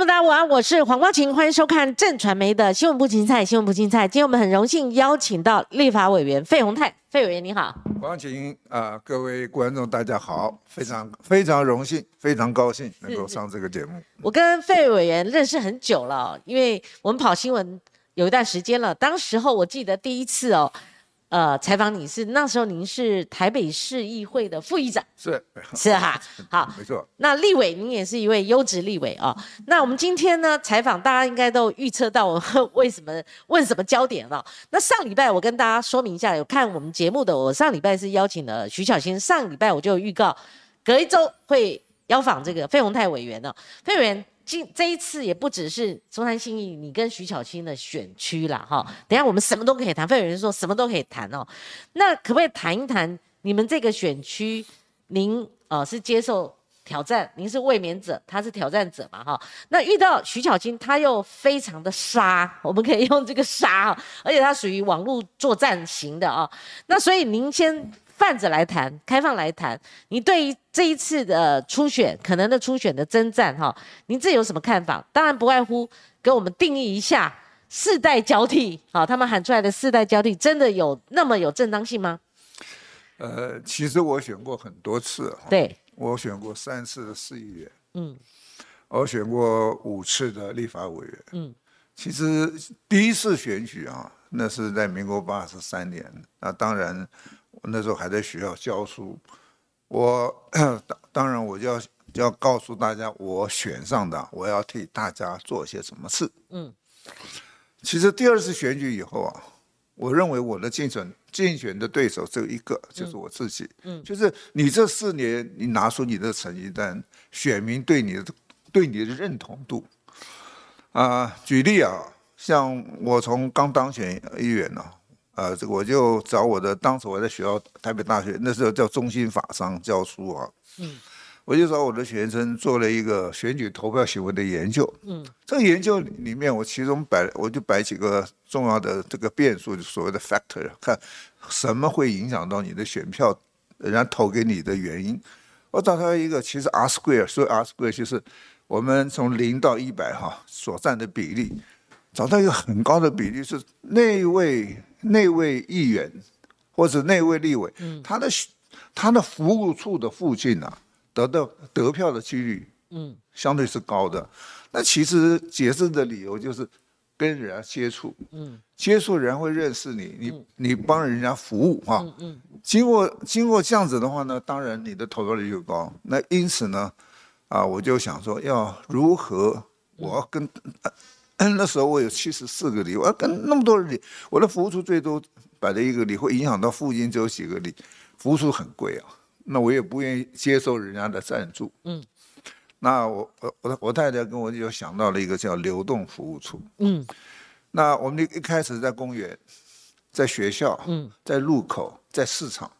众大家晚安，我是黄光琴，欢迎收看正传媒的新闻部青菜。新闻部青菜，今天我们很荣幸邀请到立法委员费鸿泰，费委员你好。黄琴啊，各位观众大家好，非常非常荣幸，非常高兴能够上这个节目。我跟费委员认识很久了，因为我们跑新闻有一段时间了。当时候我记得第一次哦。呃，采访你是那时候您是台北市议会的副议长，是 是哈，好，没错。那立委您也是一位优质立委啊。那我们今天呢采访，大家应该都预测到我 为什么问什么焦点了。那上礼拜我跟大家说明一下，有看我们节目的，我上礼拜是邀请了徐小新，上礼拜我就预告隔一周会邀访这个费鸿泰委员呢，费委员。今这一次也不只是中山信义，你跟徐巧清的选区啦，哈。等下我们什么都可以谈，费有人说什么都可以谈哦。那可不可以谈一谈你们这个选区？您呃是接受挑战，您是卫冕者，他是挑战者嘛，哈。那遇到徐巧清，他又非常的杀，我们可以用这个杀，而且他属于网络作战型的啊。那所以您先。泛着来谈，开放来谈。你对于这一次的初选，可能的初选的征战，哈，您自己有什么看法？当然不外乎给我们定义一下世代交替，好，他们喊出来的世代交替，真的有那么有正当性吗？呃，其实我选过很多次，对，我选过三次的市议员，嗯，我选过五次的立法委员，嗯，其实第一次选举啊，那是在民国八十三年，那当然。我那时候还在学校教书，我 当当然我就要就要告诉大家，我选上的，我要替大家做些什么事。嗯，其实第二次选举以后啊，我认为我的竞选竞选的对手只有一个，就是我自己。嗯，就是你这四年你拿出你的成绩单，选民对你的对你的认同度啊，举例啊，像我从刚当选议员呢。呃，这个我就找我的，当时我在学校台北大学，那时候叫中心法商教书啊。嗯，我就找我的学生做了一个选举投票行为的研究。嗯，这个研究里面，我其中摆我就摆几个重要的这个变数，就所谓的 factor，看什么会影响到你的选票，人家投给你的原因。我找到一个，其实 R square，所以 R square 就是我们从零到一百哈所占的比例，找到一个很高的比例是那位。那位议员或者那位立委，他的他的服务处的附近啊，得到得票的几率，嗯，相对是高的。那其实解释的理由就是跟人家接触，嗯，接触人会认识你，你你帮人家服务啊，嗯嗯，经过经过这样子的话呢，当然你的投票率就高。那因此呢，啊，我就想说要如何，我要跟。那时候我有七十四个里，我要跟那么多人里，我的服务处最多摆了一个里，会影响到附近只有几个里，服务处很贵啊，那我也不愿意接受人家的赞助。嗯，那我我我我太太跟我就想到了一个叫流动服务处。嗯，那我们一一开始在公园，在学校，嗯，在路口，在市场，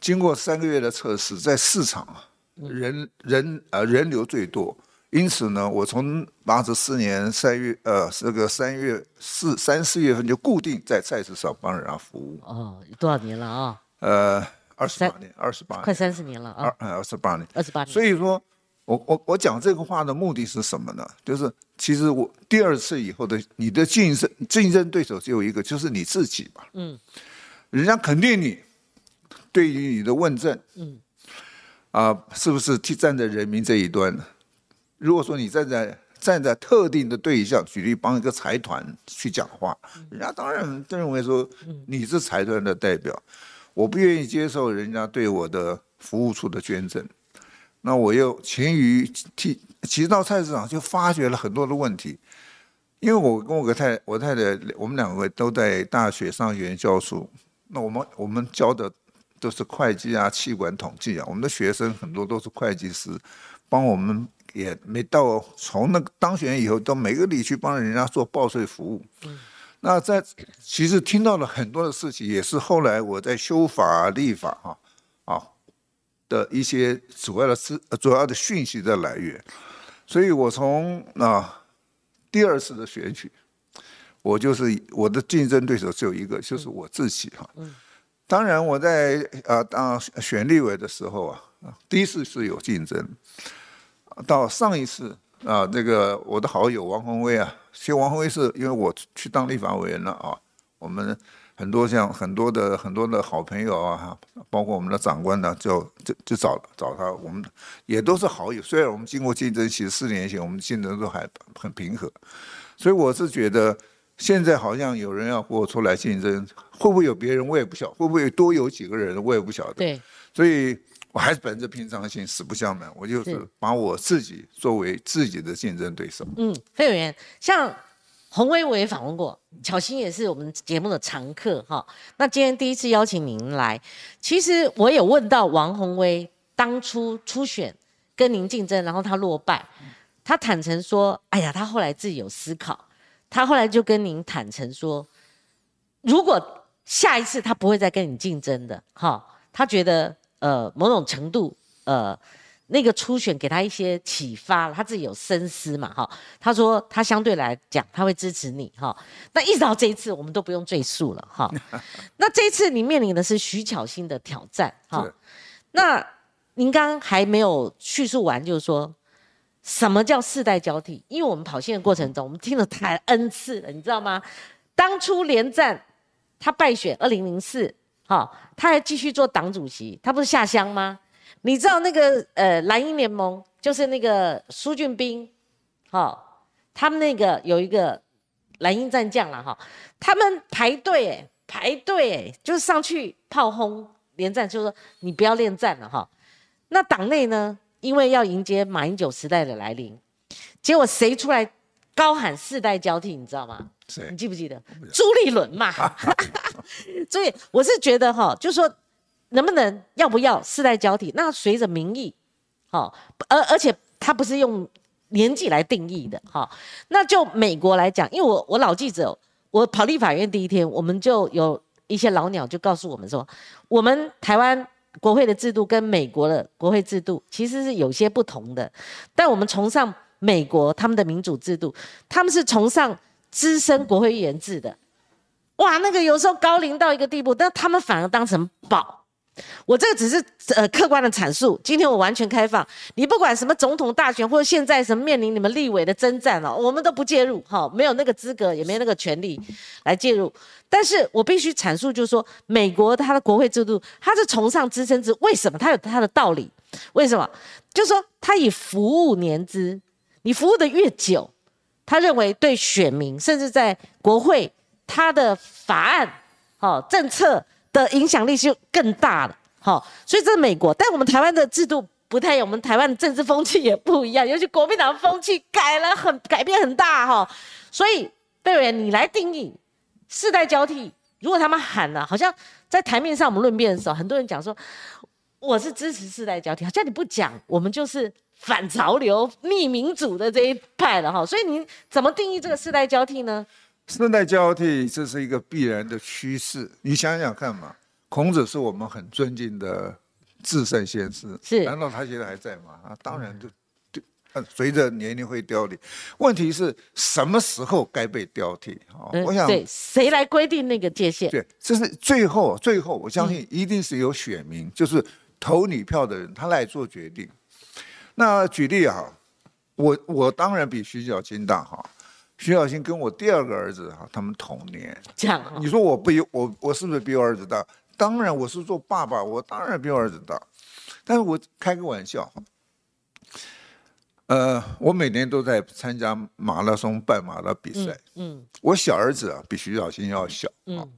经过三个月的测试，在市场啊，人人呃人流最多。因此呢，我从八十四年三月，呃，这个三月四三四月份就固定在菜市场帮人家服务。哦，多少年了啊？呃，二十八年，二十八，快三十年了啊！二二十八年，二十八年。所以说，我我我讲这个话的目的是什么呢？就是其实我第二次以后的你的竞争竞争对手只有一个，就是你自己吧。嗯。人家肯定你，对于你的问政，嗯，啊，是不是替站在人民这一端呢？如果说你站在站在特定的对象，举例帮一个财团去讲话，人家当然认为说你是财团的代表，我不愿意接受人家对我的服务处的捐赠，那我又勤于替，其实到菜市场就发觉了很多的问题，因为我跟我个太我太太，我们两位都在大学上学教书，那我们我们教的都是会计啊、气管统计啊，我们的学生很多都是会计师，帮我们。也没到从那个当选以后，到每个里去帮人家做报税服务。嗯，那在其实听到了很多的事情，也是后来我在修法立法啊啊的一些主要的资主要的讯息的来源。所以我从啊第二次的选举，我就是我的竞争对手只有一个，就是我自己哈。嗯，当然我在啊当选立委的时候啊，第一次是有竞争。到上一次啊，这个我的好友王宏威啊，其实王宏威是因为我去当立法委员了啊，我们很多像很多的很多的好朋友啊，包括我们的长官呢，就就就找找他，我们也都是好友。虽然我们经过竞争，其实四年前我们竞争都还很平和，所以我是觉得现在好像有人要和我出来竞争，会不会有别人我也不晓，会不会多有几个人我也不晓得。对，所以。我还是本着平常心，死不相瞒，我就是把我自己作为自己的竞争对手。嗯，费委员，像洪威我也访问过，巧心也是我们节目的常客哈。那今天第一次邀请您来，其实我也问到王宏威当初初选跟您竞争，然后他落败，他坦诚说：“哎呀，他后来自己有思考，他后来就跟您坦诚说，如果下一次他不会再跟你竞争的，哈，他觉得。”呃，某种程度，呃，那个初选给他一些启发，他自己有深思嘛，哈。他说他相对来讲他会支持你，哈。那一直到这一次，我们都不用赘述了，哈。那这一次你面临的是徐巧芯的挑战，哈。那您刚刚还没有叙述完，就是说什么叫世代交替？因为我们跑线的过程中，我们听了太 N 次了，你知道吗？当初连战他败选二零零四。好，他还继续做党主席，他不是下乡吗？你知道那个呃蓝鹰联盟，就是那个苏俊斌，好，他们那个有一个蓝鹰战将了哈，他们排队哎，排队哎，就是上去炮轰连战，就说你不要恋战了哈。那党内呢，因为要迎接马英九时代的来临，结果谁出来高喊世代交替，你知道吗？你记不记得朱立伦嘛？所以我是觉得哈，就说能不能要不要世代交替？那随着民意，好，而而且他不是用年纪来定义的哈。那就美国来讲，因为我我老记者，我跑立法院第一天，我们就有一些老鸟就告诉我们说，我们台湾国会的制度跟美国的国会制度其实是有些不同的，但我们崇尚美国他们的民主制度，他们是崇尚。资深国会议员制的，哇，那个有时候高龄到一个地步，但他们反而当成宝。我这个只是呃客观的阐述。今天我完全开放，你不管什么总统大选或者现在什么面临你们立委的征战哦，我们都不介入，哈，没有那个资格，也没有那个权利来介入。但是我必须阐述，就是说美国它的国会制度，它是崇尚资深制，为什么？它有它的道理。为什么？就是说它以服务年资，你服务的越久。他认为对选民，甚至在国会，他的法案、好政策的影响力就更大了。好，所以这是美国，但我们台湾的制度不太，我们台湾的政治风气也不一样，尤其国民党风气改了很，改变很大哈。所以贝伟，你来定义世代交替。如果他们喊了，好像在台面上我们论辩的时候，很多人讲说我是支持世代交替，好像你不讲，我们就是。反潮流、逆民主的这一派了哈，所以你怎么定义这个世代交替呢？世代交替这是一个必然的趋势，你想想看嘛。孔子是我们很尊敬的至圣先师，是？难道他现在还在吗？啊，当然就就随着年龄会凋零。问题是什么时候该被交替？啊，我想对谁来规定那个界限？对，这是最后最后，我相信一定是有选民，就是投你票的人，他来做决定。那举例哈，我我当然比徐小新大哈，徐小新跟我第二个儿子哈，他们同年，这样，你说我不比我我是不是比我儿子大？当然我是做爸爸，我当然比我儿子大，但是我开个玩笑，呃，我每年都在参加马拉松半马的比赛，嗯，我小儿子啊比徐小新要小，嗯，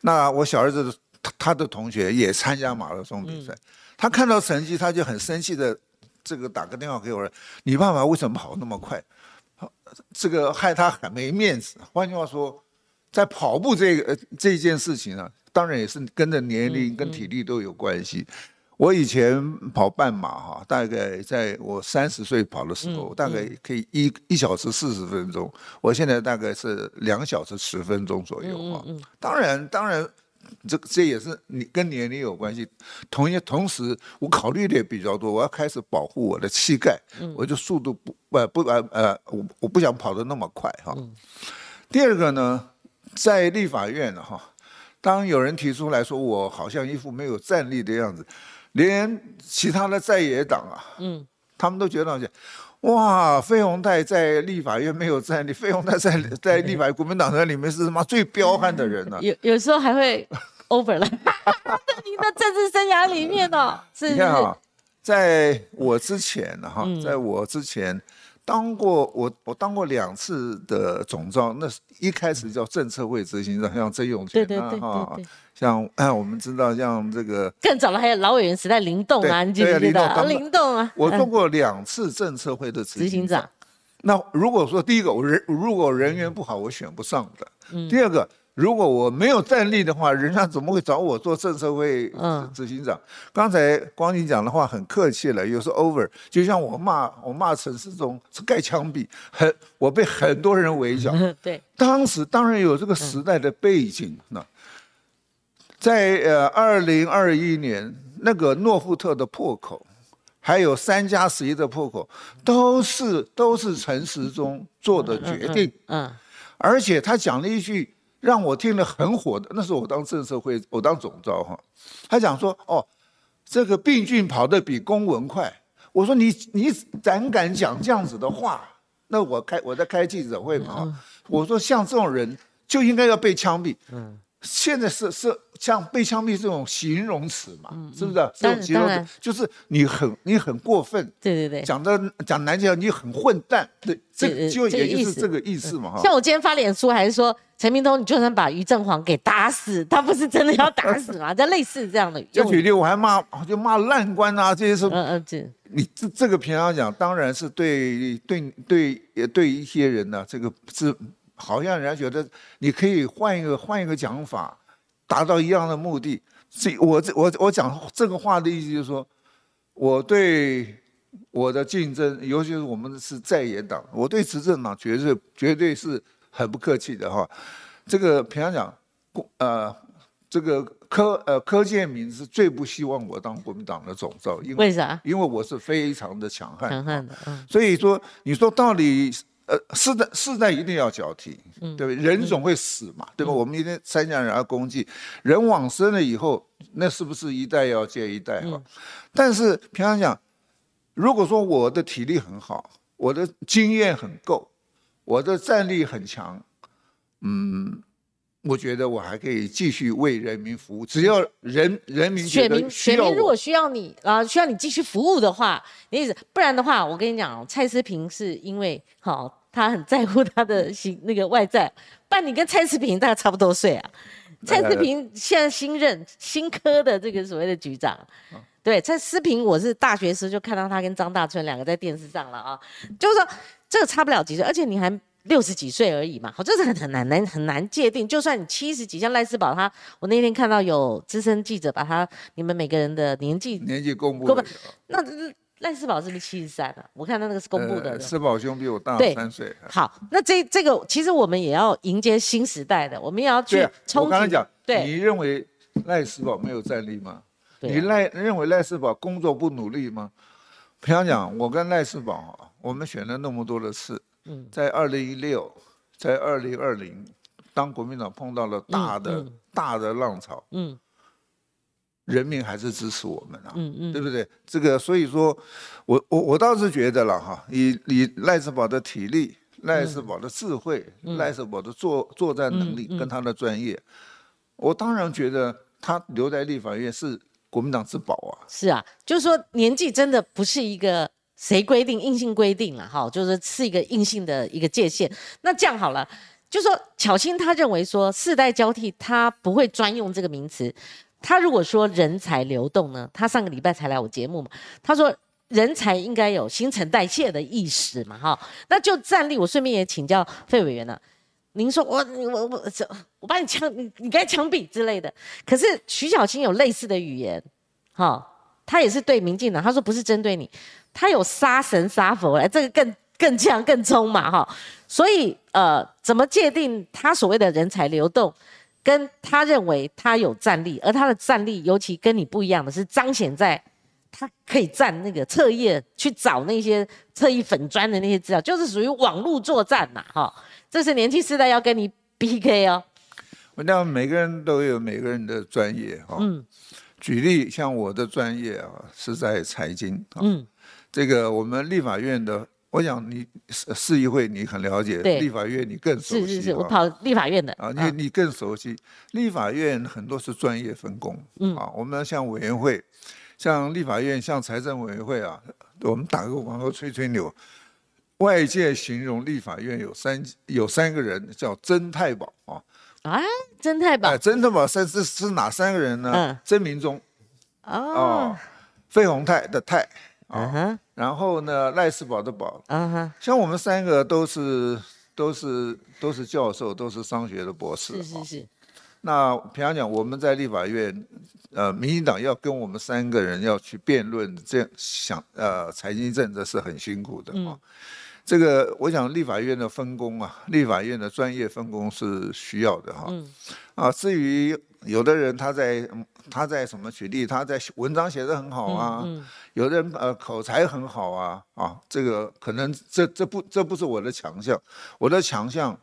那我小儿子他他的同学也参加马拉松比赛，他看到成绩他就很生气的。这个打个电话给我说，你爸爸为什么跑那么快？这个害他很没面子。换句话说，在跑步这个这件事情啊，当然也是跟着年龄跟体力都有关系。我以前跑半马哈，大概在我三十岁跑的时候，大概可以一一小时四十分钟。我现在大概是两小时十分钟左右啊。当然，当然。这这也是你跟年龄有关系，同一同时我考虑的也比较多，我要开始保护我的膝盖，我就速度不呃不呃呃我我不想跑得那么快哈。第二个呢，在立法院呢哈，当有人提出来说我好像一副没有战力的样子，连其他的在野党啊，嗯，他们都觉得哇，费鸿泰在立法院没有在立，费鸿泰在 在立法国民党在里面是什么最彪悍的人呢？有有时候还会 over 了，在您的政治生涯里面哦，是你看啊，在我之前哈，在我之前。当过我，我当过两次的总召，那是一开始叫政策会执行长，像曾永权啊，哈，像 哎，我们知道像这个更早了，还有老委员时代林动啊，你记不记得？林动啊，我做过两次政策会的执行长。那如果说第一个我人如果人缘不好，我选不上的。第二个。如果我没有战力的话，人家怎么会找我做政策会执行长？刚才光你讲的话很客气了，有时候 over，就像我骂我骂陈世忠是盖枪毙，很我被很多人围剿。对，当时当然有这个时代的背景。那在呃二零二一年那个诺富特的破口，还有三加十一的破口，都是都是陈时中做的决定。嗯，而且他讲了一句。让我听了很火的，那时候我当政策会，我当总召哈。他讲说，哦，这个病菌跑得比公文快。我说你你胆敢讲这样子的话？那我开我在开记者会嘛。我说像这种人就应该要被枪毙。嗯。现在是是像被枪毙这种形容词嘛，是不是？这种形容词就是你很你很过分，对对对，讲的讲难听，你很混蛋，对，这就也就是这个意思嘛哈。像我今天发脸书还是说陈明通，你就算把于正煌给打死，他不是真的要打死吗？这类似这样的。就举例，我还骂就骂烂官啊，这些是。嗯嗯，这你这这个平常讲，当然是对对对对一些人呢，这个是。好像人家觉得你可以换一个换一个讲法，达到一样的目的。这我这我我讲这个话的意思就是说，我对我的竞争，尤其是我们是在野党，我对执政党绝对绝对是很不客气的哈。这个平常讲，呃，这个柯呃柯建明是最不希望我当国民党的总召，因为啥？因为我是非常的强悍，强悍的，嗯。所以说，你说到底。呃，世代世代一定要交替，对不对？人总会死嘛，对吧？我们一定三家人要攻击，人往生了以后，那是不是一代要接一代哈？但是平常讲，如果说我的体力很好，我的经验很够，我的战力很强，嗯，我觉得我还可以继续为人民服务。只要人人民选民选民如果需要你啊，需要你继续服务的话，你意思不然的话，我跟你讲，蔡思平是因为好。他很在乎他的新那个外在，但你跟蔡思平大概差不多岁啊。蔡思平现在新任新科的这个所谓的局长，对蔡思平，我是大学时就看到他跟张大春两个在电视上了啊，就是说这个差不了几岁，而且你还六十几岁而已嘛，好，这是很很难难很难界定。就算你七十几，像赖世宝他，我那天看到有资深记者把他你们每个人的年纪年纪公布，那。赖世宝是不是七十三了？我看他那个是公布的。世宝兄比我大三岁。好，那这这个其实我们也要迎接新时代的，我们也要去冲我刚才讲，对，你认为赖世宝没有战力吗？你赖认为赖世宝工作不努力吗？平常讲，我跟赖世宝，我们选了那么多的次，在二零一六，在二零二零，当国民党碰到了大的大的浪潮，嗯。人民还是支持我们啊，嗯嗯，对不对？这个，所以说，我我我倒是觉得了哈，以以赖世宝的体力、赖世宝的智慧、赖世宝的作作战能力跟他的专业，我当然觉得他留在立法院是国民党之宝啊。是啊，就是说年纪真的不是一个谁规定硬性规定了哈，就是是一个硬性的一个界限。那这样好了，就说巧心他认为说世代交替，他不会专用这个名词。他如果说人才流动呢？他上个礼拜才来我节目嘛。他说人才应该有新陈代谢的意识嘛，哈。那就站立，我顺便也请教费委员了。您说我我我这我把你枪你你该枪毙之类的。可是徐小青有类似的语言，哈，他也是对民进党，他说不是针对你，他有杀神杀佛来，这个更更强更冲嘛，哈。所以呃，怎么界定他所谓的人才流动？跟他认为他有战力，而他的战力尤其跟你不一样的是彰显在，他可以站那个侧页去找那些侧翼粉砖的那些资料，就是属于网络作战呐，哈，这是年轻时代要跟你 PK 哦。我讲每个人都有每个人的专业哈，嗯，举例像我的专业啊是在财经，嗯，这个我们立法院的我想你市市议会你很了解，立法院你更熟悉。是是是，我啊跑立法院的啊，你你更熟悉。立法院很多是专业分工，嗯啊，我们像委员会，像立法院，像财政委员会啊，我们打个广告吹吹牛。外界形容立法院有三有三个人叫曾太保啊，啊，真太保哎，曾太保三是是哪三个人呢？嗯曾明忠哦哦，费鸿泰的泰啊，嗯哼然后呢赖世宝的宝，嗯哼，像我们三个都是都是都是教授，都是商学的博士。啊是是是，那平常讲，我们在立法院，呃，民进党要跟我们三个人要去辩论，这样想呃财经政策是很辛苦的啊。这个我想立法院的分工啊，立法院的专业分工是需要的哈。啊，至于有的人他在他在什么举例，他在文章写得很好啊，有的人呃口才很好啊啊，这个可能这这不这不是我的强项，我的强项。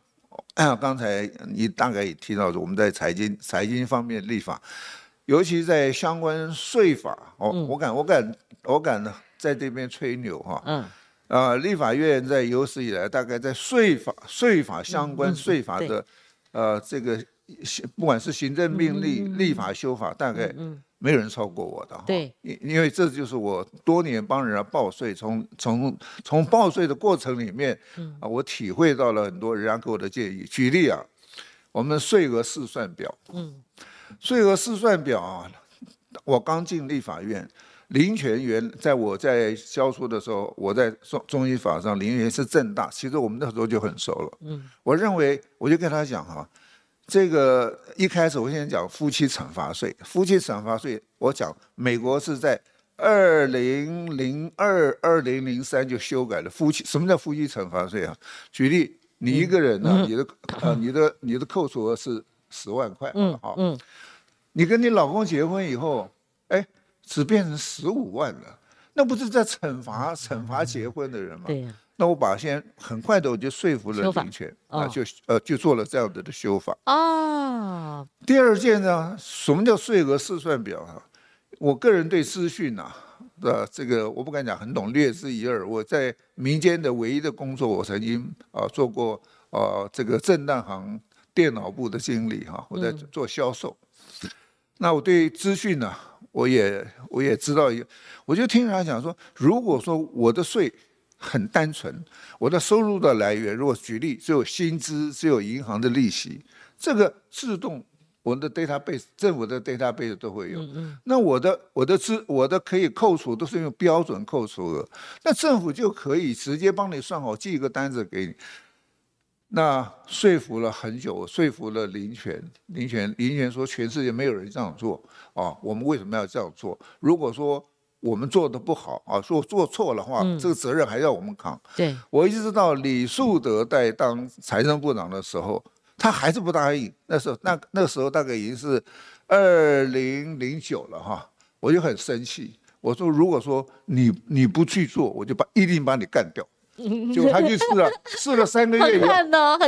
啊，刚才你大概也提到，我们在财经财经方面立法，尤其在相关税法，哦，我敢我敢我敢在这边吹牛哈，嗯，啊，立法院在有史以来，大概在税法、税法相关税法对的，呃，这个不管是行政命令、立法修法，大概没有人超过我的哈。对，因因为这就是我多年帮人家报税，从从从报税的过程里面，啊，我体会到了很多人家给我的建议。举例啊，我们税额试算表，嗯，税额试算表啊，我刚进立法院。林权元在我在教书的时候，我在中中医法上，林权元是正大，其实我们那时候就很熟了。嗯，我认为我就跟他讲哈，这个一开始我先讲夫妻惩罚税，夫妻惩罚税，我讲美国是在二零零二、二零零三就修改了夫妻，什么叫夫妻惩罚税啊？举例，你一个人呢，你的呃你的你的扣除额是十万块，嗯，好，嗯，你跟你老公结婚以后，哎。只变成十五万了，那不是在惩罚惩罚结婚的人吗？对呀。那我把先很快的我就说服了林权，啊，就呃就做了这样子的修法。哦。第二件呢，什么叫税额试算表啊？我个人对资讯啊呃这个我不敢讲很懂，略知一二。我在民间的唯一的工作，我曾经啊做过啊这个正大行电脑部的经理哈，我在做销售。那我对资讯呢？我也我也知道一个，我就听人家讲说，如果说我的税很单纯，我的收入的来源，如果举例只有薪资，只有银行的利息，这个自动我的 database 政府的 database 都会有。那我的我的资我的可以扣除都是用标准扣除额，那政府就可以直接帮你算好，寄一个单子给你。那说服了很久，说服了林权，林权，林权说全世界没有人这样做啊，我们为什么要这样做？如果说我们做的不好啊，说做错的话，这个责任还要我们扛。对，我一直到李树德在当财政部长的时候，他还是不答应。那时候那那时候大概已经是二零零九了哈，我就很生气，我说如果说你你不去做，我就把一定把你干掉。就他去试了，试了三个月以后，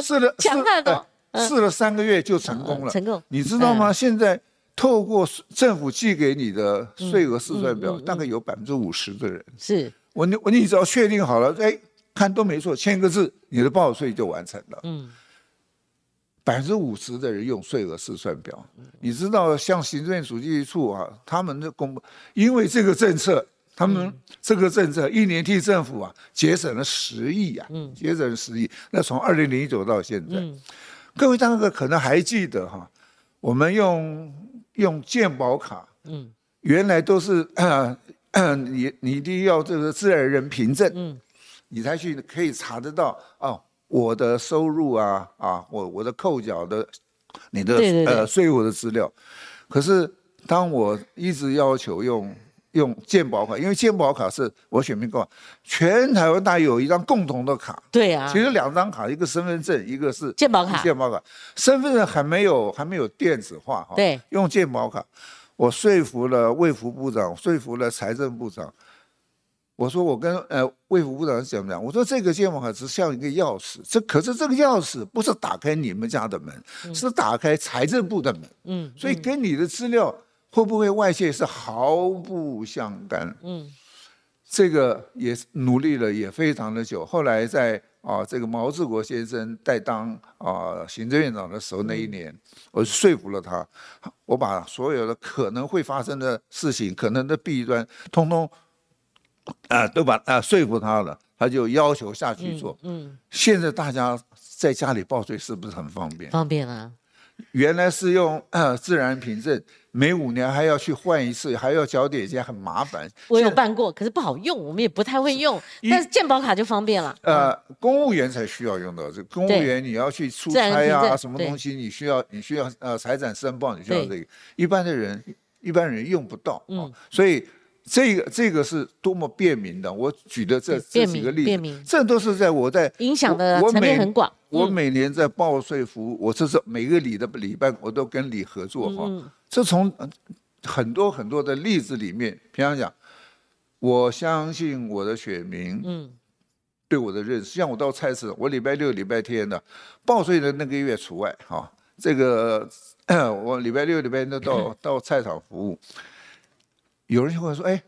试了试了哦，试了三个月就成功了。成功，你知道吗？现在透过政府寄给你的税额试算表，大概有百分之五十的人是我你我你只要确定好了，哎，看都没错，签个字，你的报税就完成了。嗯，百分之五十的人用税额试算表，你知道，像行政院主计处啊，他们的公布，因为这个政策。他们这个政策一年替政府啊节省了十亿啊，嗯节省了十亿。那从二零零九到现在，各位大哥可能还记得哈，我们用用健保卡，嗯，原来都是 你你一定要这个自然人凭证，嗯，你才去可以查得到哦，我的收入啊啊，我我的扣缴的你的呃税务的资料。可是当我一直要求用。用健保卡，因为健保卡是我选民卡，全台湾大有一张共同的卡。对啊，其实两张卡，一个身份证，一个是健保卡。健保卡，身份证还没有还没有电子化哈。对，用健保卡，我说服了卫福部长，说服了财政部长。我说我跟呃卫福部长讲么讲？我说这个健保卡只像一个钥匙，这可是这个钥匙不是打开你们家的门，是打开财政部的门。嗯，所以跟你的资料。会不会外界是毫不相干？嗯，这个也努力了也非常的久。后来在啊，这个毛志国先生在当啊行政院长的时候那一年，我说服了他，我把所有的可能会发生的事情、可能的弊端，通通啊都把啊说服他了，他就要求下去做。嗯，现在大家在家里报税是不是很方便？方便啊。原来是用呃自然凭证，每五年还要去换一次，还要缴点钱，很麻烦。我有办过，可是不好用，我们也不太会用。但是健保卡就方便了。呃，公务员才需要用到这，公务员你要去出差啊，什么东西你需要，你需要呃财产申报，你需要这个。一般的人，一般人用不到。嗯，所以。这个这个是多么便民的！我举的这这几个例子，这都是在我在影响的层面很广。我每年在报税服务，我这是每个礼的礼拜我都跟你合作哈。这从很多很多的例子里面，平常讲，我相信我的选民，嗯，对我的认识。像我到菜市，我礼拜六、礼拜天的报税的那个月除外哈。这个 我礼拜六、礼拜天都到 到菜场服务。有人就会说：“哎，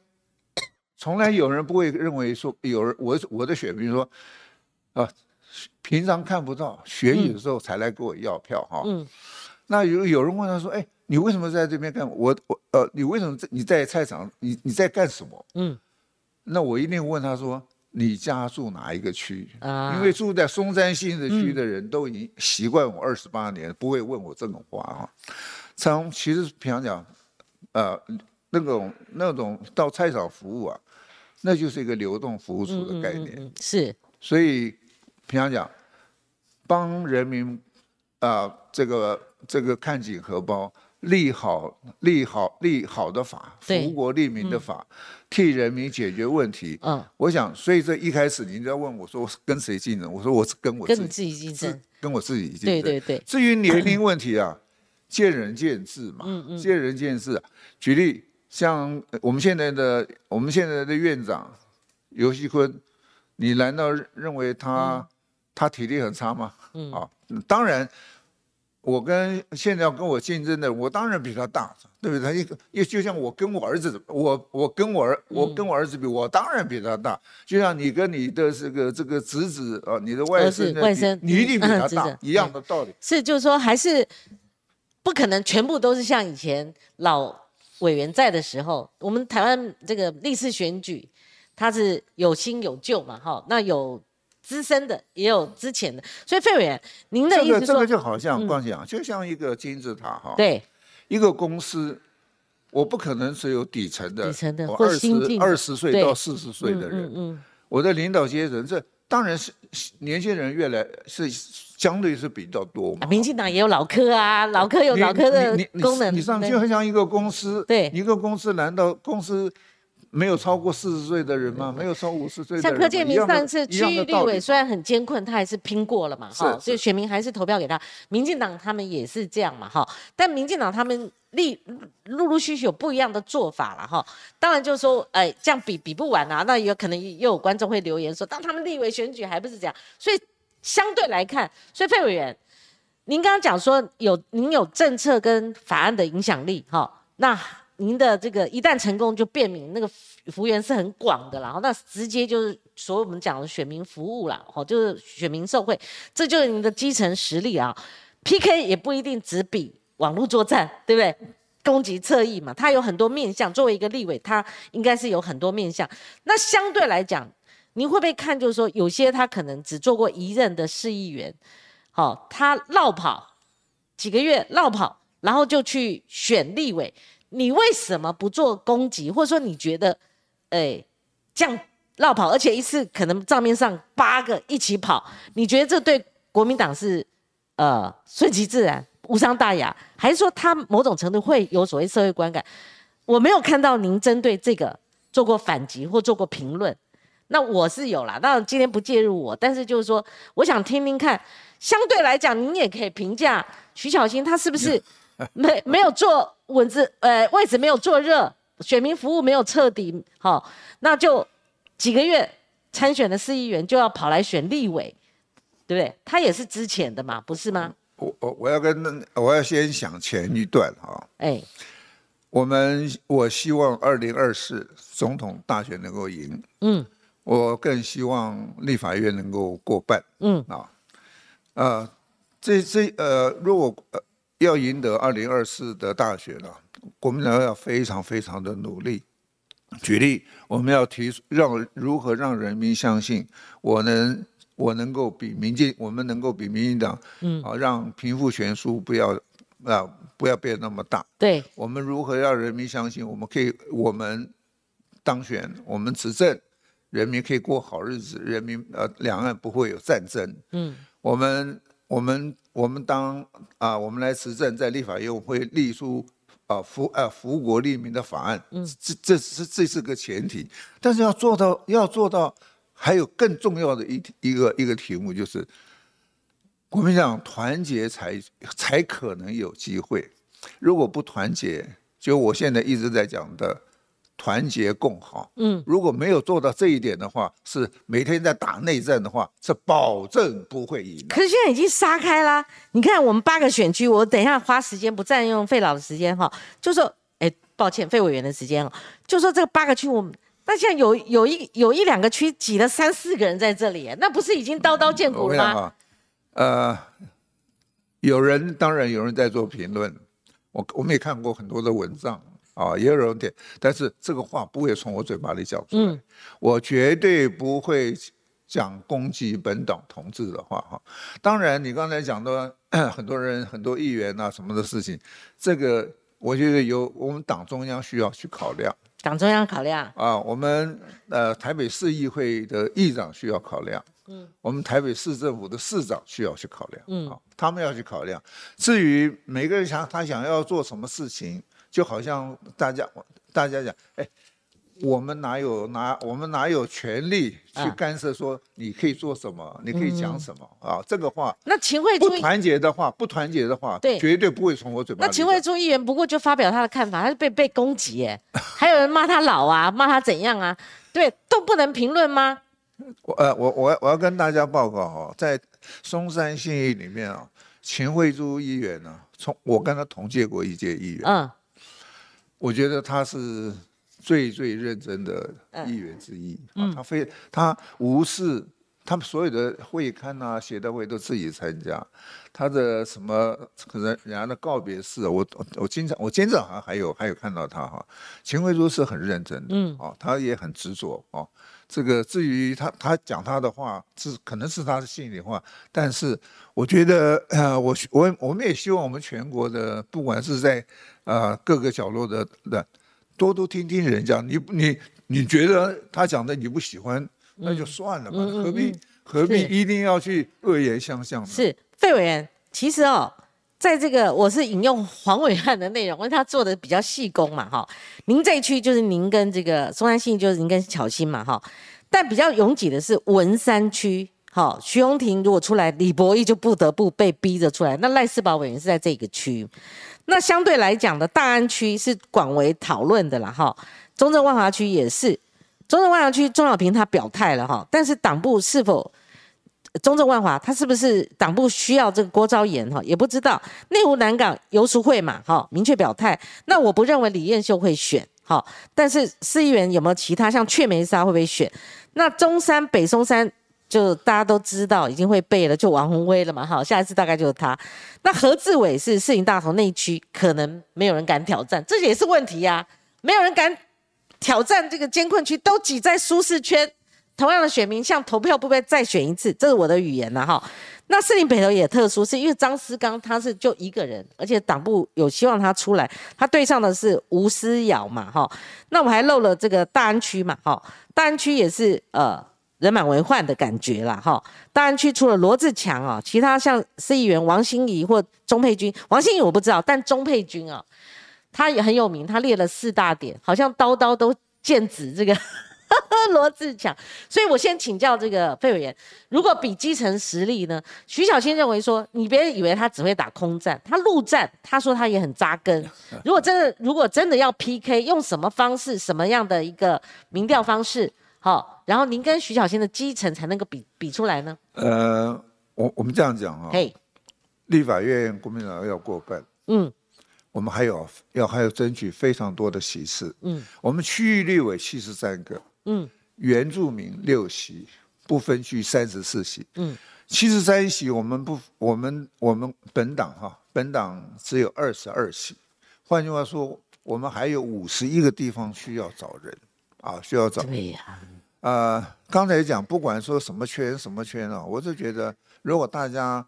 从来有人不会认为说，有人我我的选民说，啊，平常看不到，选举的时候才来给我要票哈。嗯，那有有人问他说：，哎，你为什么在这边干？我我呃，你为什么在你在菜场？你你在干什么？嗯，那我一定问他说：，你家住哪一个区？啊，因为住在松山新的区的人都已经习惯我二十八年，不会问我这种话啊。从其实平常讲，呃。”那种那种到菜场服务啊，那就是一个流动服务处的概念。是，所以平常讲，帮人民啊，这个这个看紧荷包，立好立好立好的法，福国利民的法，替人民解决问题。嗯，我想，所以这一开始您要问我说我是跟谁竞争，我说我是跟我跟自己竞争，跟我自己竞争。对对对。至于年龄问题啊，见仁见智嘛。嗯嗯。见仁见智。举例。像我们现在的我们现在的院长尤锡坤，你难道认为他他体力很差吗？嗯啊，当然，我跟现在要跟我竞争的，我当然比他大，对不对？他一个也就像我跟我儿子，我我跟我儿我跟我儿子比，我当然比他大。就像你跟你的这个这个侄子啊，你的外甥外甥，你一定比他大，一样的道理。是，就是说还是不可能全部都是像以前老。委员在的时候，我们台湾这个历次选举，他是有新有旧嘛，哈，那有资深的，也有之前的，所以费委员，您的意思说，这个就好像光讲，就像一个金字塔哈，对，一个公司，我不可能只有底层的，底层的或新进二十岁到四十岁的人，嗯，我的领导阶层，这当然是年轻人越来是。相对是比较多嘛，民进党也有老科啊，老科有老科的功能。你上就很像一个公司，对，一个公司难道公司没有超过四十岁的人吗？没有超五十岁的像柯建明上次区域立委虽然很艰困，他还是拼过了嘛，哈，所以选民还是投票给他。民进党他们也是这样嘛，哈，但民进党他们立陆陆续续有不一样的做法了，哈。当然就是说，哎，这样比比不完啊，那有可能又有观众会留言说，当他们立委选举还不是这样，所以。相对来看，所以费委员，您刚刚讲说有您有政策跟法案的影响力，哈，那您的这个一旦成功就便民，那个幅员是很广的，然后那直接就是所有我们讲的选民服务了，哦，就是选民受惠，这就是您的基层实力啊。PK 也不一定只比网络作战，对不对？攻击侧翼嘛，它有很多面向。作为一个立委，他应该是有很多面向。那相对来讲。您会不会看？就是说，有些他可能只做过一任的市议员，好，他绕跑几个月，绕跑，然后就去选立委。你为什么不做攻击？或者说，你觉得，哎，这样绕跑，而且一次可能账面上八个一起跑，你觉得这对国民党是呃顺其自然、无伤大雅，还是说他某种程度会有所谓社会观感？我没有看到您针对这个做过反击或做过评论。那我是有啦，那今天不介入我，但是就是说，我想听听看，相对来讲，您也可以评价徐小新他是不是没没有做稳字，呃，位置没有做热，选民服务没有彻底好，那就几个月参选的市议员就要跑来选立委，对不对？他也是之前的嘛，不是吗？我我我要跟我要先想前一段哈，哎，我们我希望二零二四总统大选能够赢，嗯，我更希望立法院能够过半，嗯。啊，呃，这这呃，如果要赢得二零二四的大选呢，国民党要非常非常的努力。举例，我们要提出让如何让人民相信我能我能够比民进我们能够比民进党，嗯啊，让贫富悬殊不要啊不要变那么大。对，我们如何让人民相信我们可以我们当选我们执政，人民可以过好日子，人民呃两岸不会有战争。嗯，我们我们我们当啊我们来执政，在立法院我会立出。啊，福啊，福国利民的法案，嗯，这这是这是个前提，但是要做到要做到，还有更重要的一一个一个题目就是，国民党团结才才可能有机会，如果不团结，就我现在一直在讲的。团结共好，嗯，如果没有做到这一点的话，是每天在打内战的话，是保证不会赢。可是现在已经杀开啦，你看我们八个选区，我等一下花时间不占用费老的时间哈，就说，哎，抱歉，费委员的时间哦，就说这个八个区，我们那现在有有一有一两个区挤了三四个人在这里，那不是已经刀刀见骨了吗？呃，有人当然有人在做评论，我我们也看过很多的文章。啊，也有人点，但是这个话不会从我嘴巴里讲出来。我绝对不会讲攻击本党同志的话哈。当然，你刚才讲的很多人、很多议员啊什么的事情，这个我觉得由我们党中央需要去考量。党中央考量啊，我们呃台北市议会的议长需要考量。嗯，我们台北市政府的市长需要去考量。嗯，他们要去考量。至于每个人想他想要做什么事情。就好像大家大家讲，哎，我们哪有哪我们哪有权利去干涉说你可以做什么，你可以讲什么啊？这个话，那秦惠不团结的话，不团结的话，对，绝对不会从我嘴巴。那秦惠珠议员不过就发表他的看法，他是被被攻击，哎，还有人骂他老啊，骂他怎样啊？对，都不能评论吗？我呃，我我我要跟大家报告哈，在松山信义里面啊，秦惠珠议员呢，从我跟他同届过一届议员，嗯。我觉得他是最最认真的议员之一啊，他非他无视他们所有的会刊啊、写的会都自己参加，他的什么可能人家的告别式，我我经常我今早好像还有还有看到他哈，秦惠珠是很认真的，嗯，哦，他也很执着哦。这个至于他他讲他的话是可能是他的心里话，但是我觉得呃，我我我们也希望我们全国的不管是在呃各个角落的的多多听听人家，你你你觉得他讲的你不喜欢，那就算了吧，何必何必一定要去恶言相向呢？是费委员，其实哦。在这个我是引用黄伟汉的内容，因为他做的比较细工嘛，哈。您这一区就是您跟这个松山信就是您跟巧心嘛，哈。但比较拥挤的是文山区，哈。徐荣庭如果出来，李博义就不得不被逼着出来。那赖世宝委员是在这个区，那相对来讲的大安区是广为讨论的啦，哈。中正万华区也是，中正万华区钟小平他表态了，哈。但是党部是否？中正万华，他是不是党部需要这个郭昭言哈？也不知道。内湖南港游淑慧嘛，哈，明确表态。那我不认为李彦秀会选，哈。但是市议员有没有其他像雀梅沙会不会选？那中山北松山就大家都知道已经会背了，就王宏威了嘛，哈。下一次大概就是他。那何志伟是市营大同内区，可能没有人敢挑战，这也是问题呀。没有人敢挑战这个监困区，都挤在舒适圈。同样的选民，像投票不被再选一次，这是我的语言了哈。那士林北投也特殊，是因为张思刚他是就一个人，而且党部有希望他出来，他对上的是吴思瑶嘛哈。那我还漏了这个大安区嘛哈，大安区也是呃人满为患的感觉啦哈。大安区除了罗志强啊，其他像市议员王心怡或钟佩君，王心怡我不知道，但钟佩君啊，他也很有名，他列了四大点，好像刀刀都剑指这个。罗志强，所以我先请教这个费委员，如果比基层实力呢？徐小新认为说，你别以为他只会打空战，他陆战，他说他也很扎根。如果真的，如果真的要 PK，用什么方式，什么样的一个民调方式？好，然后您跟徐小新的基层才能够比比出来呢？呃，我我们这样讲啊，嘿，立法院国民党要过半，嗯，我们还有要还要争取非常多的席次。嗯，我们区域立委七十三个，嗯，原住民六席，不分区三十四席。嗯，七十三席，我们不，我们我们本党哈，本党只有二十二席。换句话说，我们还有五十一个地方需要找人啊，需要找。对呀。呃，刚才讲不管说什么圈什么圈啊，我就觉得如果大家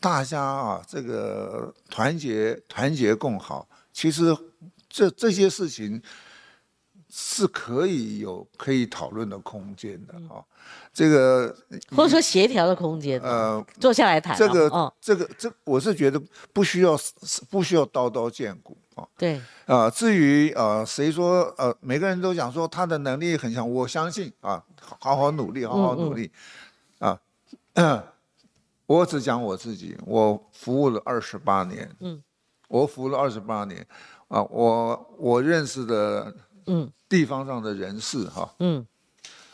大家啊这个团结团结共好，其实这这些事情是可以有可以讨论的空间的啊。这个 或者说协调的空间，呃，坐下来谈。这个这个这，我是觉得不需要不需要刀刀见骨啊。对啊，至于呃，谁说呃，每个人都讲说他的能力很强，我相信啊，好好努力，好好努力啊。我只讲我自己，我服务了二十八年，嗯，我服务了二十八年。啊，我我认识的嗯地方上的人士哈，嗯，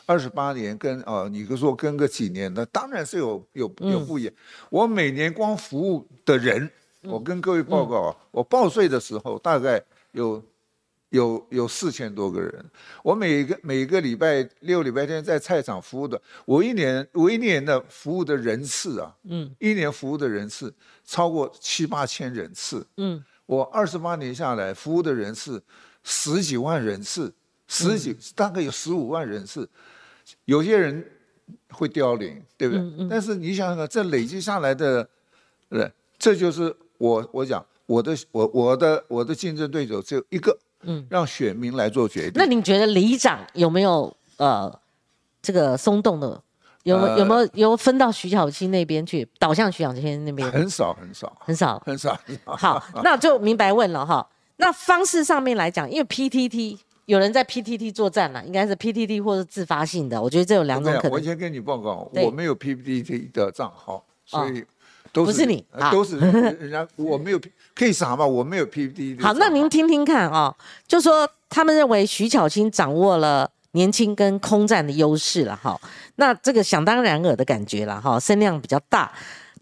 二十八年跟啊，你说跟个几年的，当然是有有有不一样。我每年光服务的人。我跟各位报告啊，我报税的时候大概有有有四千多个人。我每个每个礼拜六礼拜天在菜场服务的，我一年我一年的服务的人次啊，嗯，一年服务的人次超过七八千人次，嗯，我二十八年下来服务的人次十几万人次，十几大概有十五万人次，有些人会凋零，对不对？但是你想想看，这累积下来的，对，这就是。我我讲我的我我的我的竞争对手只有一个，嗯，让选民来做决定。那您觉得里长有没有呃这个松动的？有有没有有分到徐小青那边去，导向徐小青那边？很少很少很少很少。好，那就明白问了哈。那方式上面来讲，因为 PTT 有人在 PTT 作战了，应该是 PTT 或者自发性的。我觉得这有两种可能。我先跟你报告，我没有 PTT 的账号，所以。不是你，都是人家，我没有可以啥嘛？我没有 PPT。好，那您听听看啊，就说他们认为徐巧清掌握了年轻跟空战的优势了哈，那这个想当然尔的感觉了哈，声量比较大。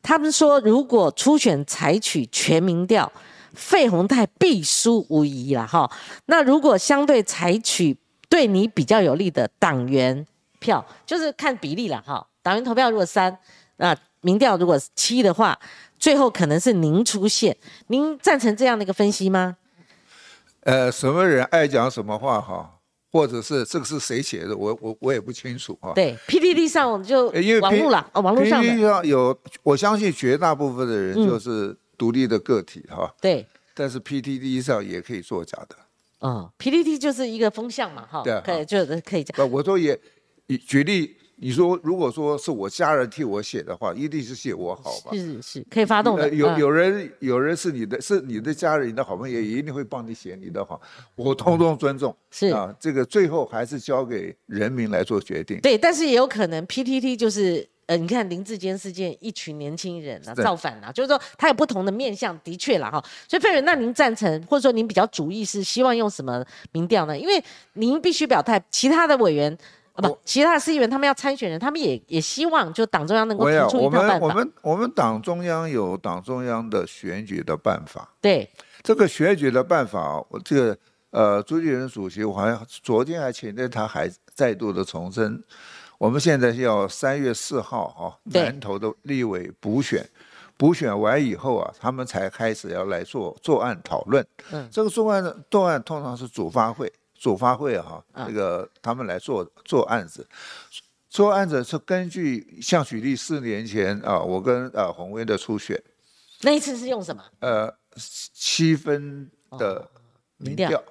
他们说，如果初选采取全民调，费鸿泰必输无疑了哈。那如果相对采取对你比较有利的党员票，就是看比例了哈。党员投票如果三，那。民调如果七的话，最后可能是您出现。您赞成这样的一个分析吗？呃，什么人爱讲什么话哈，或者是这个是谁写的，我我我也不清楚啊。对，PPT 上就因为网络了，哦，网络上 PPT 上有，我相信绝大部分的人就是独立的个体哈。对。但是 PPT 上也可以作假的。嗯，PPT 就是一个风向嘛，哈。对。可以，就是可以讲。我说也举例。你说，如果说是我家人替我写的话，一定是写我好吧？是是，可以发动的。有有人有人是你的，是你的家人，你的好朋友，也一定会帮你写你的好，我通通尊重。是啊，这个最后还是交给人民来做决定。对，但是也有可能 PTT 就是呃，你看林志坚事件，一群年轻人啊造反啊，就是说他有不同的面向，的确了哈。所以费仁，那您赞成或者说您比较主意是希望用什么民调呢？因为您必须表态，其他的委员。啊不，其他的市议员他们要参选人，他们也也希望就党中央能够提出一套办法。我们我们我们党中央有党中央的选举的办法。对，这个选举的办法，我这个呃朱立伦主席，我好像昨天还前天他还再度的重申，我们现在要三月四号哈南投的立委补选，补选完以后啊，他们才开始要来做作案讨论。嗯，这个作案的作案通常是主发会。主发会哈，这个他们来做做案子，做案子是根据像举例四年前啊，我跟呃洪威的初选，那一次是用什么？呃，七分的民调，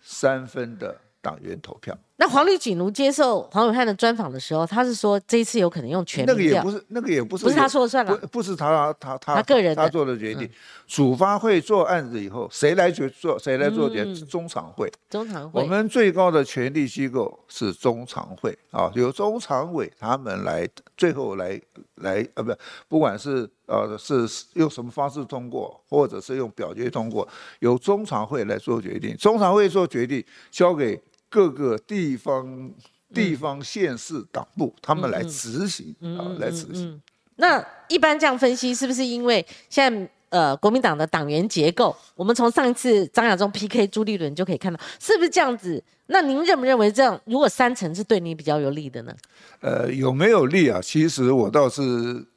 三分的党员投票。那黄立锦如接受黄伟汉的专访的时候，他是说这一次有可能用全那个也不是，那个也不是，不是他说了算了，不是他他他他个人他做的决定。主发会做案子以后，谁来决做谁来做决？中常会，中常会。我们最高的权力机构是中常会啊，由中常委他们来最后来来呃，不，不管是呃是用什么方式通过，或者是用表决通过，由中常会来做决定。中常会做决定，交给。各个地方、地方县市党部，他们来执行啊，来执行。那一般这样分析，是不是因为现在呃国民党的党员结构，我们从上一次张亚中 PK 朱立伦就可以看到，是不是这样子？那您认不认为这样，如果三层是对你比较有利的呢？呃，有没有利啊？其实我倒是，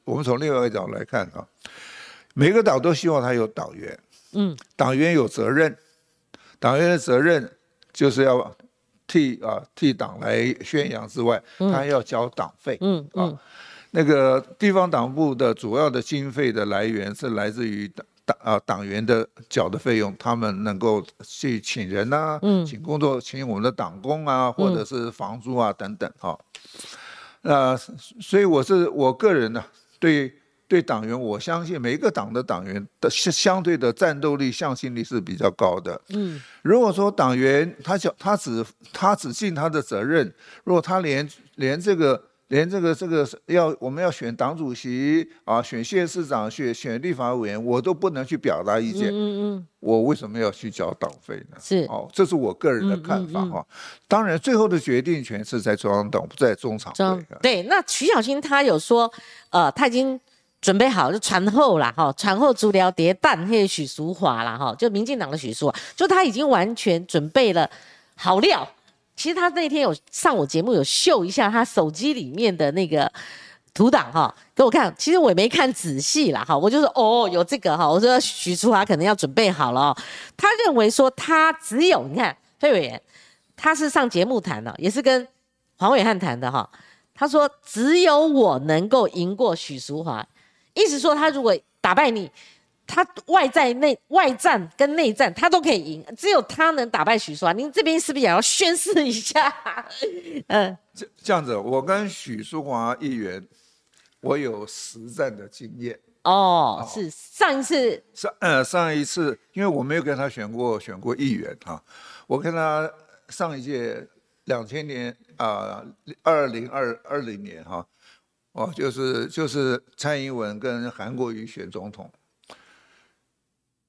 我们从另外一个角度来看啊，每个党都希望他有党员，嗯，党员有责任，党员的责任就是要替啊替党来宣扬之外，他要交党费，嗯啊，那个地方党部的主要的经费的来源是来自于党。党啊，党员的缴的费用，他们能够去请人呐，请工作，请我们的党工啊，或者是房租啊等等啊。那所以我是我个人呢，对对党员，我相信每一个党的党员的相相对的战斗力、向心力是比较高的。嗯，如果说党员他讲他只他只尽他的责任，如果他连连这个。连这个这个要我们要选党主席啊，选县市长，选选立法委员，我都不能去表达意见。嗯嗯，我为什么要去交党费呢？是哦，这是我个人的看法哈。当然，最后的决定权是在中央党，不在中常会。对，那徐小新他有说，呃，他已经准备好就传后了哈，传后足疗叠蛋，嘿，许淑华了哈，就民进党的许淑华，就他已经完全准备了好料。其实他那天有上我节目，有秀一下他手机里面的那个图档哈，给我看。其实我也没看仔细啦哈，我就说哦有这个哈，我说许淑华可能要准备好了哦。他认为说他只有你看费委员，他是上节目谈的，也是跟黄伟汉谈的哈。他说只有我能够赢过许淑华，意思说他如果打败你。他外在内外战跟内战他都可以赢，只有他能打败许淑华。您这边是不是也要宣誓一下？嗯，这这样子，我跟许淑华议员，我有实战的经验。哦，是上一次上呃上一次，因为我没有跟他选过选过议员哈，我跟他上一届两千年啊二零二二零年哈，哦就是就是蔡英文跟韩国瑜选总统。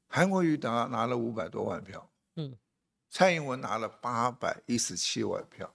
韩国瑜拿拿了五百多万票，嗯，蔡英文拿了八百一十七万票。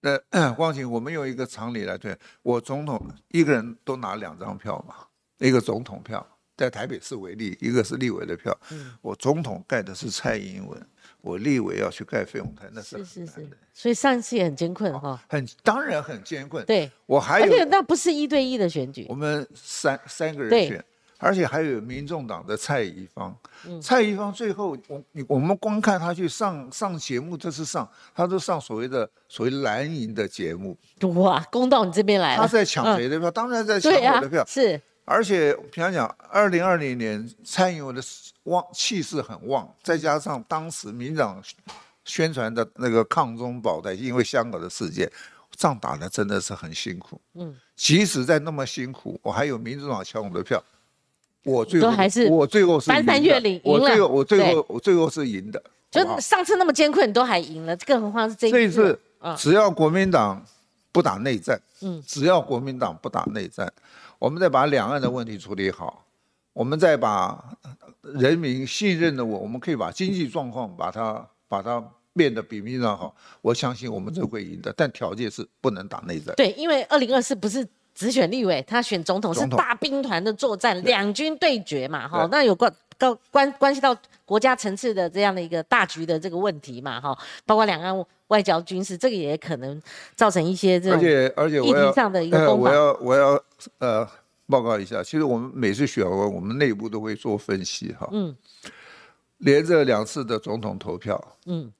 那光景，我们用一个常理来对，我总统一个人都拿两张票嘛，一个总统票，在台北市为例，一个是立委的票。我总统盖的是蔡英文，我立委要去盖费永泰，那是是是，所以上次也很艰困哈，很当然很艰困。对，我还有，而且那不是一对一的选举，我们三三个人选。而且还有民众党的蔡宜芳，蔡宜芳最后我你我们光看他去上上节目，这次上他都上所谓的所谓蓝营的节目，哇，攻到你这边来了。他在抢谁的票？当然在抢我的票。是，而且平常讲，二零二零年蔡英文的旺气势很旺，再加上当时民党宣传的那个抗中保台，因为香港的事件，仗打的真的是很辛苦。嗯，即使在那么辛苦，我还有民主党抢我的票。我最后还是我最后是翻山越岭赢了。我最后我最后我最后是赢的。就上次那么艰困，你都还赢了，更何况是这一次。这一次，只要国民党不打内战，嗯，只要国民党不打内战，我们再把两岸的问题处理好，我们再把人民信任的我，我们可以把经济状况把它把它变得比民进党好，我相信我们就会赢的。但条件是不能打内战。对，因为二零二四不是。只选立委，他选总统是大兵团的作战，两军对决嘛，哈，那有关关关关系到国家层次的这样的一个大局的这个问题嘛，哈，包括两岸外交、军事，这个也可能造成一些这种而且而且议题上的一个我要我要呃报告一下，其实我们每次选完，我们内部都会做分析，哈，嗯，连着两次的总统投票，嗯，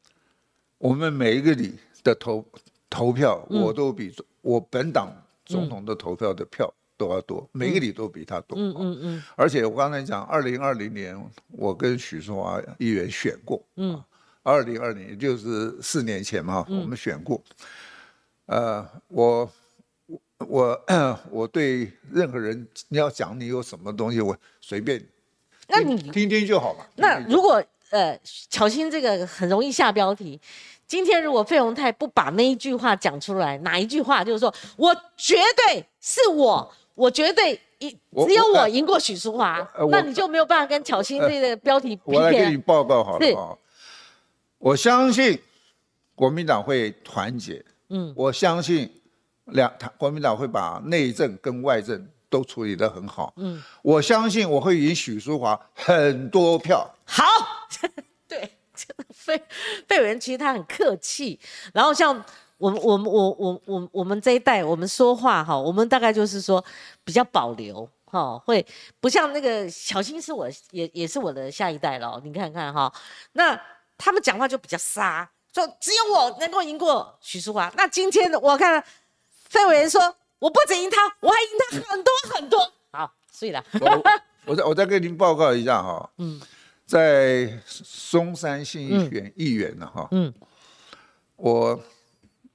我们每一个里的投投票，我都比我本党。总统的投票的票都要多，每个里都比他多。嗯嗯嗯。而且我刚才讲，二零二零年我跟许淑华议员选过。嗯。二零二零也就是四年前嘛，我们选过。呃，我我 我对任何人你要讲你有什么东西，我随便。那你听听就好了。那如果呃，巧心这个很容易下标题。今天如果费鸿泰不把那一句话讲出来，哪一句话就是说我绝对是我，我绝对赢，只有我赢过许淑华，那你就没有办法跟巧心这个标题。我来给你报告好了啊，我相信国民党会团结，嗯，我相信两国民党会把内政跟外政都处理得很好。嗯，我相信我会赢许淑华很多票。好，对，真的费费委员其实他很客气，然后像我我们我我我我们这一代，我们说话哈，我们大概就是说比较保留哈，会不像那个小新是我也也是我的下一代了，你看看哈，那他们讲话就比较杀，说只有我能够赢过许淑华。那今天我看费委员说。我不止赢他，我还赢他很多很多。好，所以了。我再我再跟您报告一下哈。嗯。在松山新一选议员呢哈。嗯。我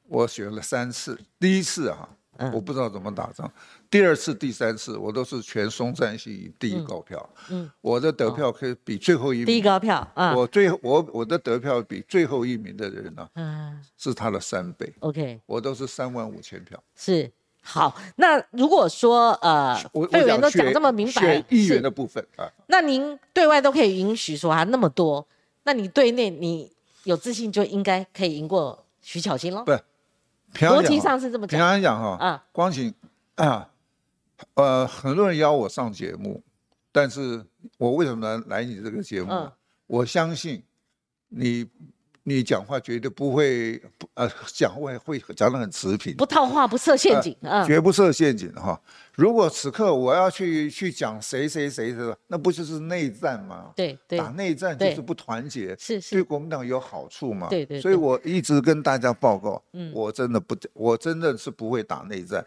我选了三次，第一次哈，我不知道怎么打仗。第二次、第三次，我都是全松山新第一高票。嗯。我的得票可以比最后一名。第一高票啊。我最我我的得票比最后一名的人呢，嗯，是他的三倍。OK。我都是三万五千票。是。好，那如果说呃，费委员都讲这么明白，议员的部分啊，那您对外都可以允许说他那么多，那你对内你有自信就应该可以赢过徐巧芯喽？不，逻辑上是这么讲。平常讲哈，啊，光景啊，呃，很多人邀我上节目，但是我为什么来来你这个节目？我相信你。你讲话绝对不会，呃，讲话会讲得很持平，不套话，不设陷阱，啊，绝不设陷阱哈。如果此刻我要去去讲谁谁谁的，那不就是内战吗？对对，打内战就是不团结，是是，对国民党有好处嘛？对对，所以我一直跟大家报告，嗯，我真的不，我真的是不会打内战。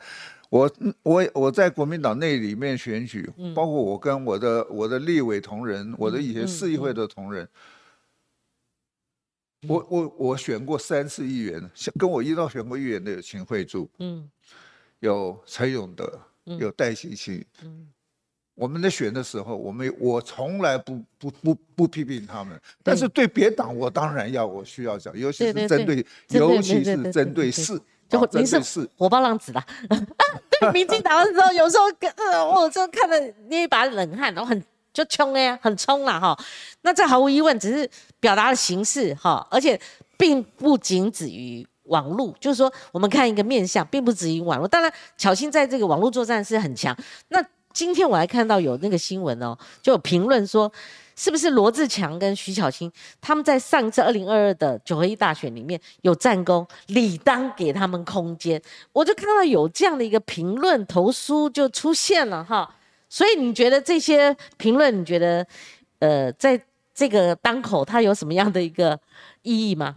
我我我在国民党内里面选举，包括我跟我的我的立委同仁，我的一些市议会的同仁。我我我选过三次议员，跟我一道选过议员的有秦惠柱，嗯，有陈永德，有戴喜清，嗯，我们在选的时候，我们我从来不不不不批评他们，但是对别党我当然要我需要讲，尤其是针对，尤其是针对四，就您是火爆浪子啦，对民进党的时候，有时候呃，我就看着捏一把冷汗，然后很。就冲哎，很冲了哈。那这毫无疑问只是表达的形式哈，而且并不仅止于网络，就是说我们看一个面相，并不止于网络。当然，巧心在这个网络作战是很强。那今天我还看到有那个新闻哦，就有评论说，是不是罗志强跟徐巧芯他们在上次二零二二的九合一大选里面有战功，理当给他们空间。我就看到有这样的一个评论投书就出现了哈。所以你觉得这些评论，你觉得，呃，在这个当口，它有什么样的一个意义吗？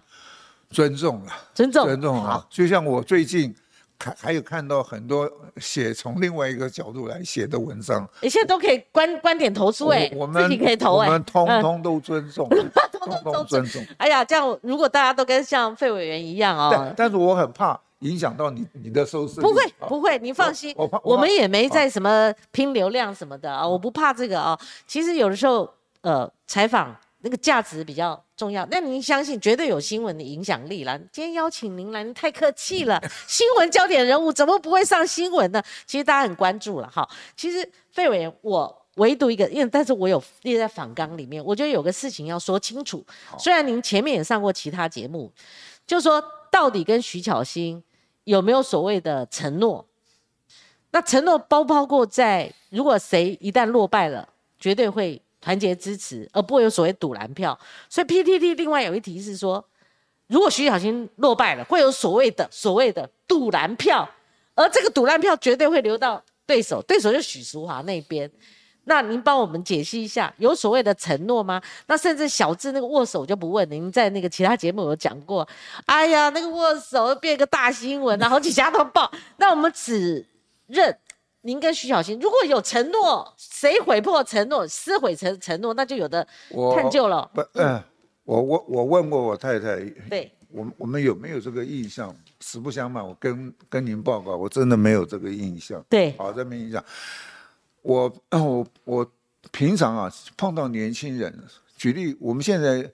尊重了，尊重，尊重啊！就像我最近看，还有看到很多写从另外一个角度来写的文章，你现在都可以观观点投出哎，我们自己可以投哎，我们 通通都尊重，通通都尊重。哎呀，这样如果大家都跟像费委员一样哦，但是我很怕。影响到你你的收视？不会不会，你放心，我们也没在什么拼流量什么的啊，我不怕这个啊。其实有的时候，呃，采访那个价值比较重要。那您相信，绝对有新闻的影响力了。今天邀请您来，您太客气了。新闻焦点人物怎么不会上新闻呢？其实大家很关注了哈。其实费委员，我唯独一个，因为但是我有列在访纲里面，我觉得有个事情要说清楚。虽然您前面也上过其他节目，就说到底跟徐巧芯。有没有所谓的承诺？那承诺包不包括在如果谁一旦落败了，绝对会团结支持，而不会有所谓赌蓝票。所以 PTT 另外有一题是说，如果徐小新落败了，会有所谓的所谓的赌蓝票，而这个赌蓝票绝对会流到对手，对手就许淑华那边。那您帮我们解析一下，有所谓的承诺吗？那甚至小智那个握手就不问，您在那个其他节目有讲过。哎呀，那个握手变个大新闻，然后几家都报。那我们只认您跟徐小新，如果有承诺，谁毁破承诺、撕毁承承诺，那就有的探究了。不，嗯，我我我问过我太太，对，我我们有没有这个印象？实不相瞒，我跟跟您报告，我真的没有这个印象。对，好，这没印象。我我我平常啊碰到年轻人，举例我们现在，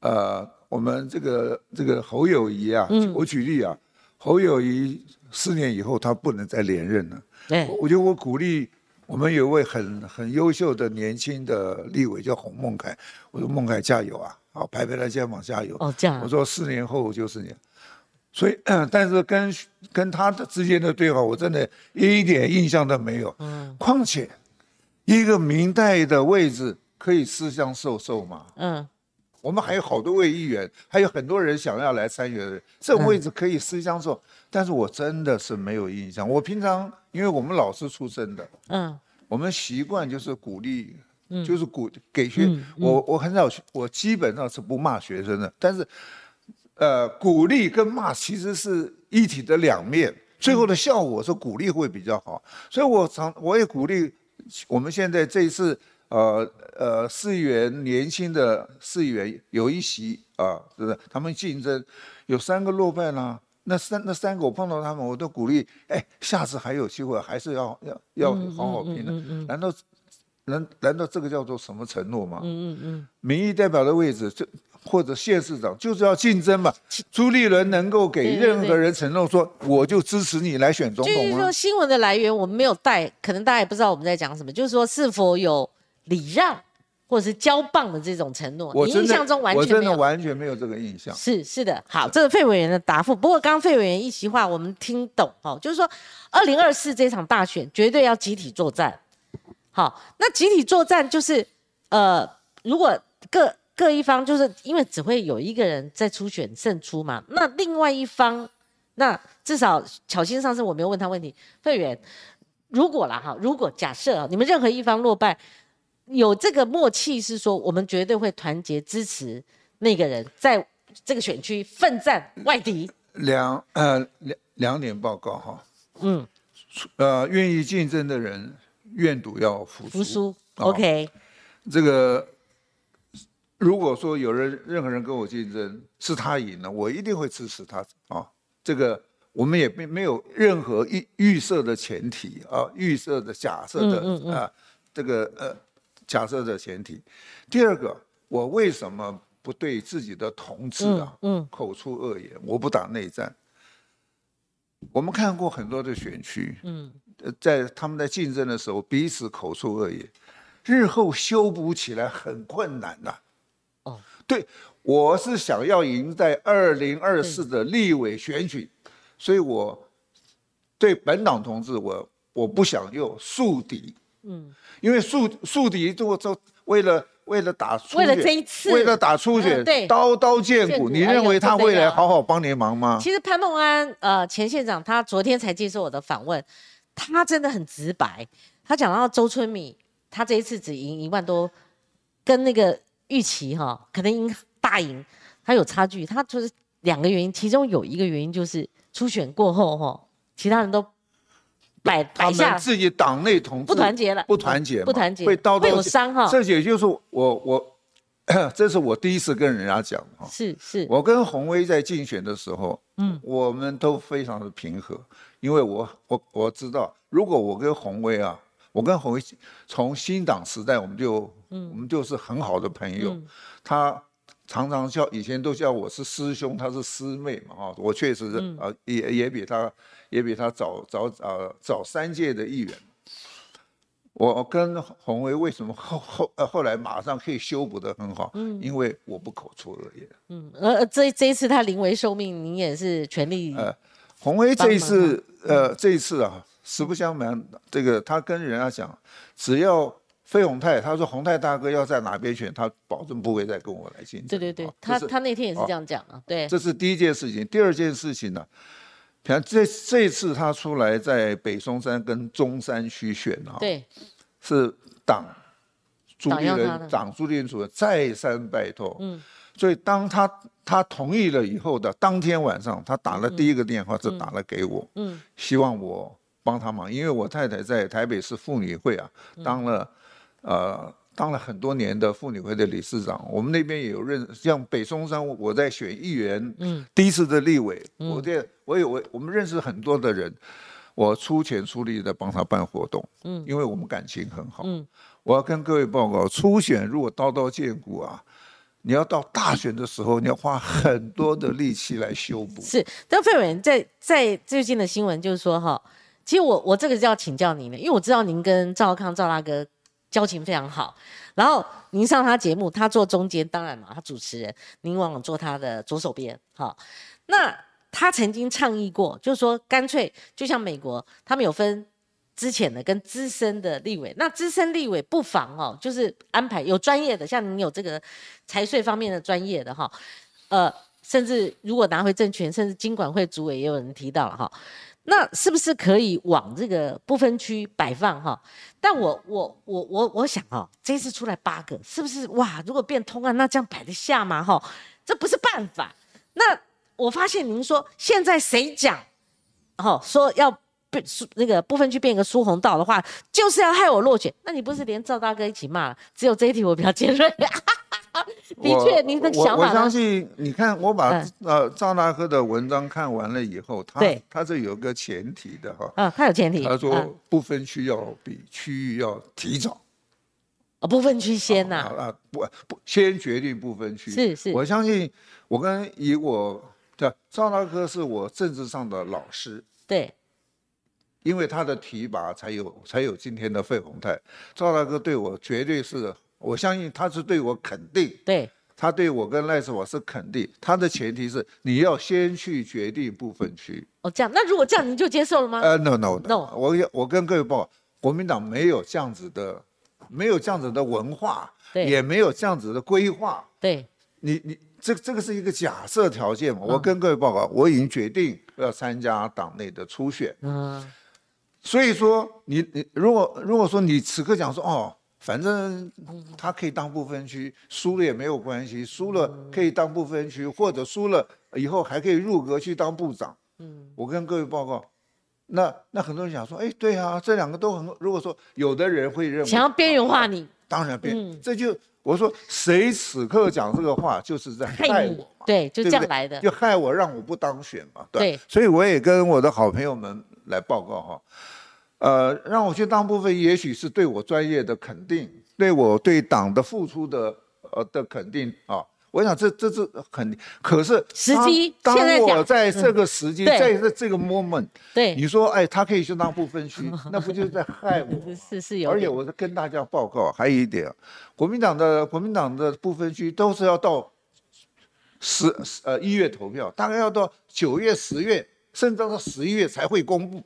呃，我们这个这个侯友谊啊，我举例啊，侯友谊四年以后他不能再连任了。对，我觉得我鼓励我们有一位很很优秀的年轻的立委叫洪孟凯，我说孟凯加油啊，好拍拍他肩膀加油。哦，这样。我说四年后就是你，所以，但是跟跟他的之间的对话，我真的一点印象都没有。嗯，况且一个明代的位置可以私相授受吗？嗯，我们还有好多位议员，还有很多人想要来参与的，这种位置可以私相授，但是我真的是没有印象。我平常因为我们老师出身的，嗯，我们习惯就是鼓励，就是鼓给学我我很少我基本上是不骂学生的，但是。呃，鼓励跟骂其实是一体的两面，最后的效果是鼓励会比较好。所以我常我也鼓励我们现在这一次，呃呃，市议员年轻的市议员有一席啊，是不是？他们竞争有三个落败啦，那三那三个我碰到他们，我都鼓励，哎，下次还有机会，还是要要要好好拼的。难道难难道这个叫做什么承诺吗？嗯嗯嗯，民意代表的位置就。或者县市长就是要竞争嘛？朱立伦能够给任何人承诺说，我就支持你来选总统就是说新闻的来源我们没有带，可能大家也不知道我们在讲什么。就是说是否有礼让或者是交棒的这种承诺？我印象中完全我真的完全没有这个印象。是是的，好，这是费委员的答复。不过刚刚费委员一席话我们听懂哦，就是说二零二四这场大选绝对要集体作战。好，那集体作战就是呃，如果各。各一方就是因为只会有一个人在初选胜出嘛，那另外一方，那至少巧心上次我没有问他问题，费员，如果啦哈，如果假设你们任何一方落败，有这个默契是说我们绝对会团结支持那个人在这个选区奋战外敌。两呃两两点报告哈，嗯，呃愿意竞争的人愿赌要服输服输，OK，这个。如果说有人任何人跟我竞争，是他赢了，我一定会支持他啊。这个我们也没没有任何预预设的前提啊，预设的假设的啊，这个呃假设的前提。第二个，我为什么不对自己的同志啊嗯口出恶言？我不打内战。我们看过很多的选区，嗯，在他们在竞争的时候彼此口出恶言，日后修补起来很困难的。对，我是想要赢在二零二四的立委选举，所以我对本党同志，我我不想用树敌，嗯，因为树树敌就就为了为了打为了这一次，为了打初选，对，刀刀见骨，你认为他未来好好帮你忙吗？其实潘孟安呃前县长他昨天才接受我的访问，他真的很直白，他讲到周春米，他这一次只赢一万多，跟那个。预期哈，可能赢大赢，它有差距。它就是两个原因，其中有一个原因就是初选过后哈，其他人都摆摆下自己党内同志不团结了，不团结，不团结会刀会有伤哈。这也就是我我，这是我第一次跟人家讲哈。是是，我跟洪威在竞选的时候，嗯，我们都非常的平和，因为我我我知道，如果我跟洪威啊。我跟洪威从新党时代，我们就，嗯，我们就是很好的朋友。他常常叫以前都叫我是师兄，他是师妹嘛，啊，我确实是啊，也也比他也比他早早早早三届的议员。我跟洪威为什么后后呃后来马上可以修补的很好？嗯，因为我不口出恶言。嗯，呃这这一次他临危受命，您也是全力。呃，洪威这一次，呃，这一次啊。实不相瞒，这个他跟人家讲，只要费宏泰，他说宏泰大哥要在哪边选，他保证不会再跟我来竞争。对对对，他他那天也是这样讲啊。对，这是第一件事情。第二件事情呢，像这这次他出来在北松山跟中山区选啊，对，是党朱立伦党朱立伦主任再三拜托，嗯，所以当他他同意了以后的当天晚上，他打了第一个电话是打了给我，嗯，希望我。帮他忙，因为我太太在台北市妇女会啊，当了，呃，当了很多年的妇女会的理事长。我们那边也有认，像北松山，我在选议员，嗯，第一次的立委，我这我有我我们认识很多的人，我出钱出力的帮他办活动，嗯，因为我们感情很好，嗯，我要跟各位报告，初选如果刀刀见骨啊，你要到大选的时候，你要花很多的力气来修补。是，但费委员在在最近的新闻就是说哈。其实我我这个是要请教您的，因为我知道您跟赵康赵大哥交情非常好，然后您上他节目，他坐中间，当然嘛，他主持人，您往往坐他的左手边，好。那他曾经倡议过，就是说干脆就像美国，他们有分之前的跟资深的立委，那资深立委不妨哦，就是安排有专业的，像你有这个财税方面的专业的哈，呃，甚至如果拿回政权，甚至经管会主委也有人提到了哈。那是不是可以往这个不分区摆放哈？但我我我我我想啊，这次出来八个，是不是哇？如果变通啊，那这样摆得下吗？哈，这不是办法。那我发现您说现在谁讲，哈，说要变那个不分区变一个苏红道的话，就是要害我落选。那你不是连赵大哥一起骂了？只有这一题我比较尖锐。的确，您的想法。我相信，你看，我把呃赵大哥的文章看完了以后，他他是有个前提的哈。啊，他有前提。他说不分区要比区域要提早。啊，不分区先呐。啊不不，先决定不分区。是是。我相信，我跟以我的赵大哥是我政治上的老师。对。因为他的提拔，才有才有今天的费鸿泰。赵大哥对我绝对是。我相信他是对我肯定，对，他对我跟赖世宝是肯定。他的前提是你要先去决定部分区。哦，这样，那如果这样，您就接受了吗？呃，no no no，我我跟各位报，国民党没有这样子的，没有这样子的文化，也没有这样子的规划。对，你你这这个是一个假设条件嘛？我跟各位报告，我已经决定要参加党内的初选。嗯，所以说你你如果如果说你此刻讲说哦。反正他可以当不分区，输了也没有关系，输了可以当不分区，或者输了以后还可以入阁去当部长。嗯，我跟各位报告，那那很多人想说，哎，对啊，这两个都很。如果说有的人会认为想要边缘化你，当然边，这就我说谁此刻讲这个话就是在害我嘛，对，就这样来的，就害我让我不当选嘛，对。所以我也跟我的好朋友们来报告哈。呃，让我去当部分，也许是对我专业的肯定，对我对党的付出的呃的肯定啊。我想这这是肯定。可是时机，当我在这个时机，在这这个 moment，对你说，哎，他可以去当部分区，那不就是在害我？是是有。而且我是跟大家报告，还有一点，国民党的国民党的部分区都是要到十呃一月投票，大概要到九月、十月，甚至到十一月才会公布。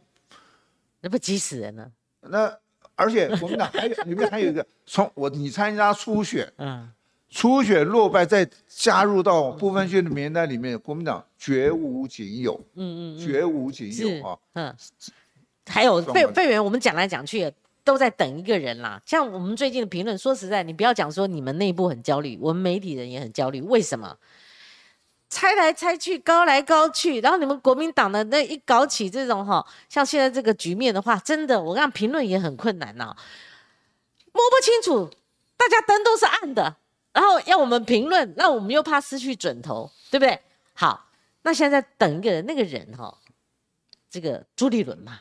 那不急死人了。那而且国民党还有里面还有一个，从我你参加初选，嗯，初选落败再加入到不分区的名单里面，国民党绝无仅有，嗯嗯，绝无仅有啊，嗯，还有费费员，我们讲来讲去都在等一个人啦。像我们最近的评论，说实在，你不要讲说你们内部很焦虑，我们媒体人也很焦虑，为什么？猜来猜去，高来高去，然后你们国民党的那一搞起这种哈，像现在这个局面的话，真的，我看评论也很困难呐，摸不清楚，大家灯都是暗的，然后要我们评论，那我们又怕失去准头，对不对？好，那现在等一个人，那个人哈，这个朱立伦嘛，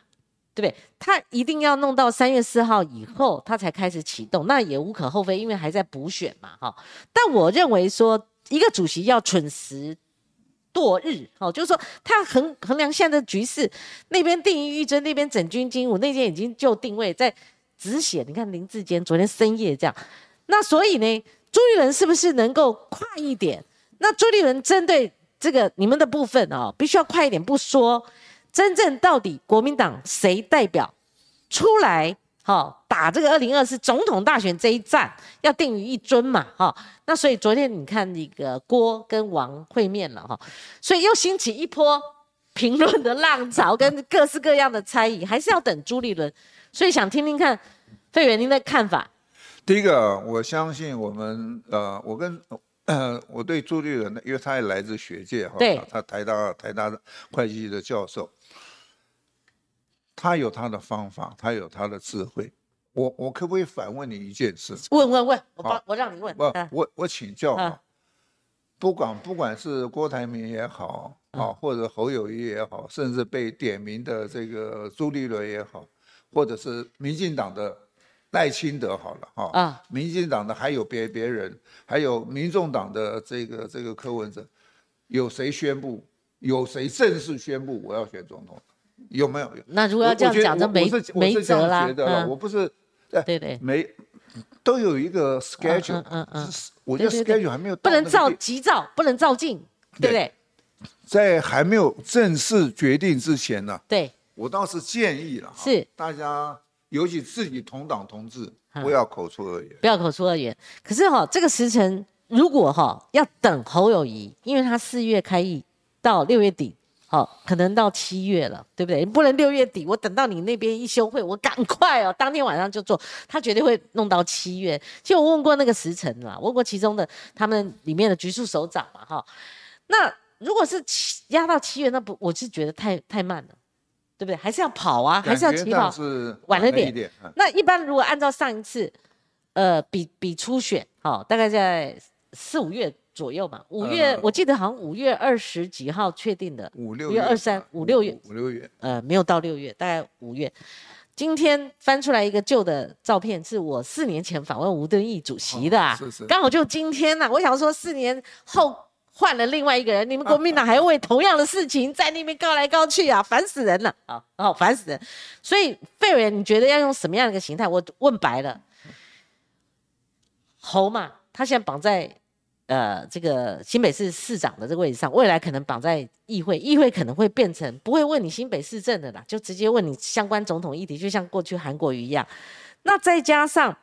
对不对？他一定要弄到三月四号以后，他才开始启动，那也无可厚非，因为还在补选嘛，哈。但我认为说。一个主席要蠢时度日，哦，就是说他衡衡量现在的局势，那边定于玉珍，那边整军精武，那边已经就定位在止血。你看林志坚昨天深夜这样，那所以呢，朱立伦是不是能够快一点？那朱立伦针对这个你们的部分哦，必须要快一点，不说真正到底国民党谁代表出来？好，打这个二零二四总统大选这一战，要定于一尊嘛，哈。那所以昨天你看那个郭跟王会面了，哈，所以又兴起一波评论的浪潮，跟各式各样的猜疑，还是要等朱立伦。所以想听听看费远您的看法。第一个，我相信我们呃，我跟呃，我对朱立伦，因为他也来自学界，哈，对，他台大台大的会计系的教授。他有他的方法，他有他的智慧。我我可不可以反问你一件事？问问问，我帮我让你问。不，我我请教啊。不管不管是郭台铭也好，啊，或者侯友谊也好，甚至被点名的这个朱立伦也好，或者是民进党的赖清德好了，哈啊，民进党的还有别别人，还有民众党的这个这个柯文哲，有谁宣布？有谁正式宣布我要选总统？有没有？那如果要这样讲，就没没辙啦。我不是，对对，没都有一个 schedule，嗯嗯，我觉得 schedule 还没有，不能照急照，不能照进，对不对？在还没有正式决定之前呢，对，我倒是建议了，是大家尤其自己同党同志，不要口出恶言，不要口出恶言。可是哈，这个时辰如果哈要等侯友谊，因为他四月开议到六月底。好，可能到七月了，对不对？不能六月底，我等到你那边一休会，我赶快哦，当天晚上就做。他绝对会弄到七月。其实我问过那个时辰啦，问过其中的他们里面的局处首长嘛，哈。那如果是七压到七月，那不我是觉得太太慢了，对不对？还是要跑啊，还是要起跑是？晚了点。那一般如果按照上一次，呃，比比初选，好，大概在四五月。左右嘛，五月我记得好像五月二十几号确定的，五六月二三五六月五六月，呃，没有到六月，大概五月。今天翻出来一个旧的照片，是我四年前访问吴敦义主席的啊，刚好就今天呐。我想说，四年后换了另外一个人，你们国民党 还要为同样的事情在那边告来告去啊，烦死人了啊！哦，烦死人。所以费委员，你觉得要用什么样的一个形态？我问白了，侯嘛，他现在绑在。呃，这个新北市市长的这个位置上，未来可能绑在议会，议会可能会变成不会问你新北市政的啦，就直接问你相关总统议题，就像过去韩国瑜一样。那再加上，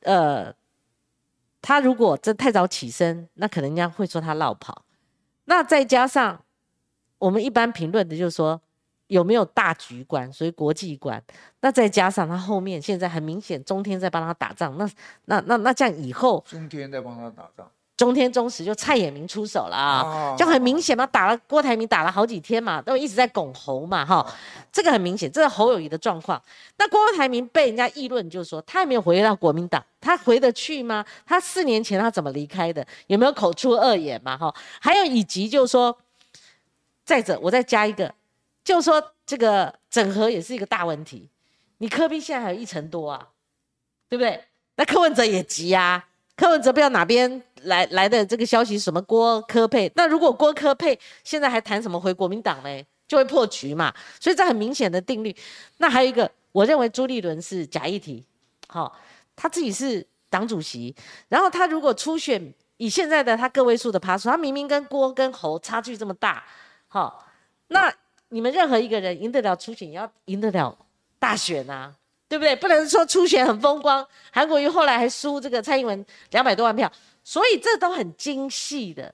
呃，他如果这太早起身，那可能人家会说他绕跑。那再加上我们一般评论的，就是说有没有大局观，所以国际观。那再加上他后面现在很明显，中天在帮他打仗，那那那那这样以后，中天在帮他打仗。中天中时就蔡衍明出手了啊，就很明显嘛，打了郭台铭打了好几天嘛，都一直在拱侯嘛哈，这个很明显，这是侯友谊的状况。那郭台铭被人家议论，就是说他也没有回到国民党，他回得去吗？他四年前他怎么离开的？有没有口出恶言嘛哈？还有以及就是说，再者我再加一个，就是说这个整合也是一个大问题。你科比现在还有一成多啊，对不对？那柯文哲也急啊。柯文哲不知道哪边来来的这个消息，什么郭科佩？那如果郭科佩现在还谈什么回国民党呢？就会破局嘛。所以这很明显的定律。那还有一个，我认为朱立伦是假议题，好，他自己是党主席，然后他如果初选以现在的他个位数的趴数，他明明跟郭跟侯差距这么大，好，那你们任何一个人赢得了初选，也要赢得了大选啊。对不对？不能说初选很风光，韩国瑜后来还输这个蔡英文两百多万票，所以这都很精细的。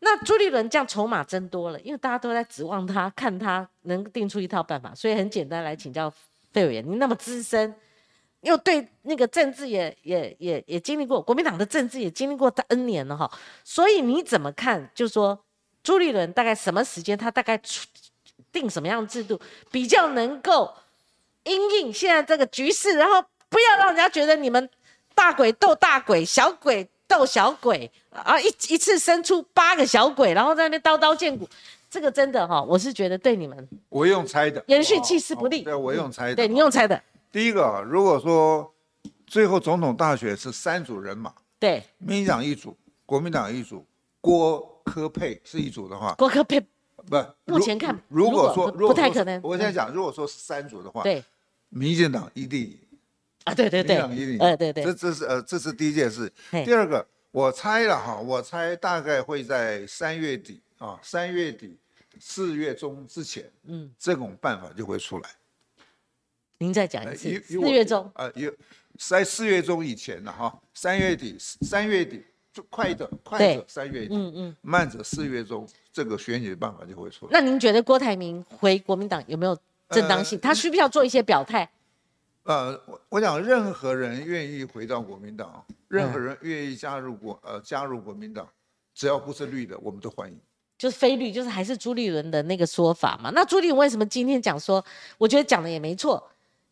那朱立伦这样筹码增多了，因为大家都在指望他，看他能定出一套办法。所以很简单来请教费委员，你那么资深，又对那个政治也也也也经历过，国民党的政治也经历过 N 年了哈。所以你怎么看？就说朱立伦大概什么时间，他大概出定什么样的制度，比较能够？因应现在这个局势，然后不要让人家觉得你们大鬼斗大鬼，小鬼斗小鬼啊！一一次生出八个小鬼，然后在那边刀刀见骨，这个真的哈，我是觉得对你们，我用猜的，延续气势不利。对，我用猜的。对你用猜的。第一个，如果说最后总统大选是三组人马，对，民进党一组，国民党一组，郭科佩是一组的话，郭科佩不，目前看，如果说不太可能。我现在讲，如果说是三组的话，对。民进党一定啊，对对对，民进党一定，呃，对对，这这是呃，这是第一件事。第二个，我猜了哈，我猜大概会在三月底啊，三月底四月中之前，嗯，这种办法就会出来。您再讲一次，四月中啊，有在四月中以前的哈，三月底，三月底就快的，快者三月底，嗯嗯，慢者四月中，这个选举的办法就会出来。那您觉得郭台铭回国民党有没有？正当性，他需不需要做一些表态？呃，我我讲，任何人愿意回到国民党，任何人愿意加入国呃加入国民党，只要不是绿的，我们都欢迎。就是非绿，就是还是朱立伦的那个说法嘛。那朱立伦为什么今天讲说？我觉得讲的也没错。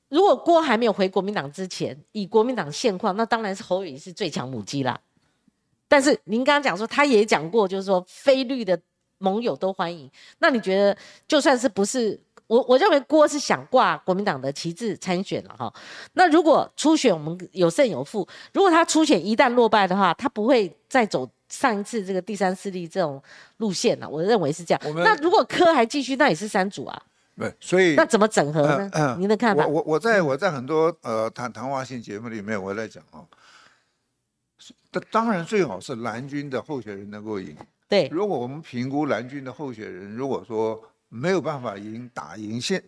如果郭还没有回国民党之前，以国民党现况，那当然是侯友是最强母鸡啦。但是您刚刚讲说，他也讲过，就是说非绿的盟友都欢迎。那你觉得，就算是不是？我我认为郭是想挂国民党的旗帜参选了哈。那如果初选我们有胜有负，如果他初选一旦落败的话，他不会再走上一次这个第三势力这种路线了。我认为是这样。那如果柯还继续，那也是三组啊。对，所以那怎么整合呢？您的看法？我我我在我在很多呃谈谈话性节目里面我在讲哦，当当然最好是蓝军的候选人能够赢。对，如果我们评估蓝军的候选人，如果说没有办法赢，打赢现